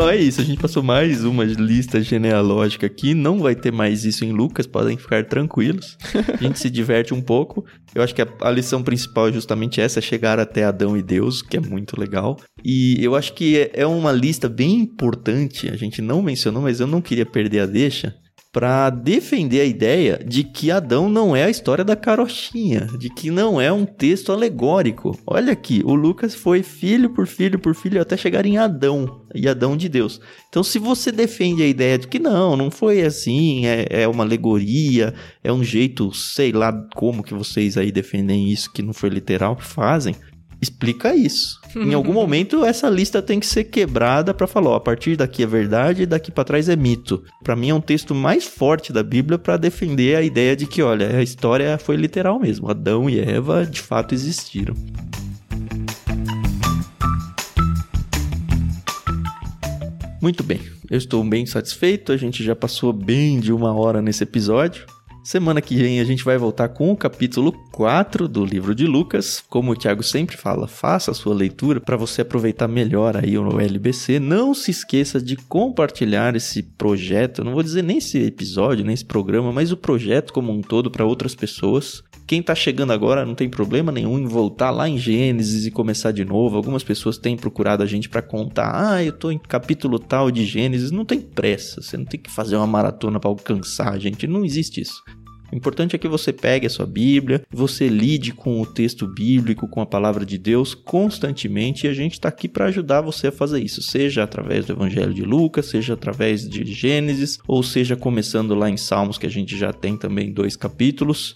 Bom, é isso. A gente passou mais uma lista genealógica aqui. Não vai ter mais isso em Lucas, podem ficar tranquilos. A gente se (laughs) diverte um pouco. Eu acho que a, a lição principal é justamente essa: chegar até Adão e Deus, que é muito legal. E eu acho que é, é uma lista bem importante. A gente não mencionou, mas eu não queria perder a deixa. Pra defender a ideia de que Adão não é a história da carochinha, de que não é um texto alegórico. Olha aqui, o Lucas foi filho por filho por filho até chegar em Adão, e Adão de Deus. Então, se você defende a ideia de que não, não foi assim, é, é uma alegoria, é um jeito, sei lá como que vocês aí defendem isso, que não foi literal, fazem, explica isso. em algum momento, essa lista tem que ser quebrada pra falar, ó, a partir daqui é verdade e daqui pra trás é mito. Pra mim é um texto mais forte da Bíblia pra defender a ideia de que, olha, a história foi literal mesmo. Adão e Eva de fato existiram. Muito bem, eu estou bem satisfeito. A gente já passou bem de uma hora nesse episódio. Semana que vem a gente vai voltar com o capítulo 4 do livro de Lucas. Como o Thiago sempre fala, faça a sua leitura para você aproveitar melhor aí o LBC. Não se esqueça de compartilhar esse projeto, não vou dizer nem esse episódio, nem esse programa, mas o projeto como um todo para outras pessoas. Quem tá chegando agora não tem problema nenhum em voltar lá em Gênesis e começar de novo. Algumas pessoas têm procurado a gente para contar: "Ah, eu tô em capítulo tal de Gênesis". Não tem pressa, você não tem que fazer uma maratona para alcançar gente, não existe isso. O importante é que você pegue a sua Bíblia, você lide com o texto bíblico, com a palavra de Deus constantemente, e a gente está aqui para ajudar você a fazer isso, seja através do Evangelho de Lucas, seja através de Gênesis, ou seja começando lá em Salmos, que a gente já tem também dois capítulos.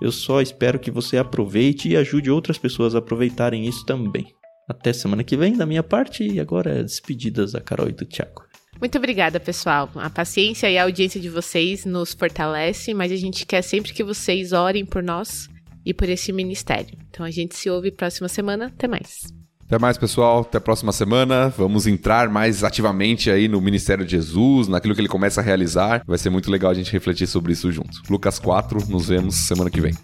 Eu só espero que você aproveite e ajude outras pessoas a aproveitarem isso também. Até semana que vem, da minha parte, e agora despedidas da Carol e do Thiago. Muito obrigada, pessoal. A paciência e a audiência de vocês nos fortalece, mas a gente quer sempre que vocês orem por nós e por esse ministério. Então a gente se ouve próxima semana. Até mais. Até mais, pessoal. Até a próxima semana. Vamos entrar mais ativamente aí no Ministério de Jesus, naquilo que ele começa a realizar. Vai ser muito legal a gente refletir sobre isso junto. Lucas 4, nos vemos semana que vem.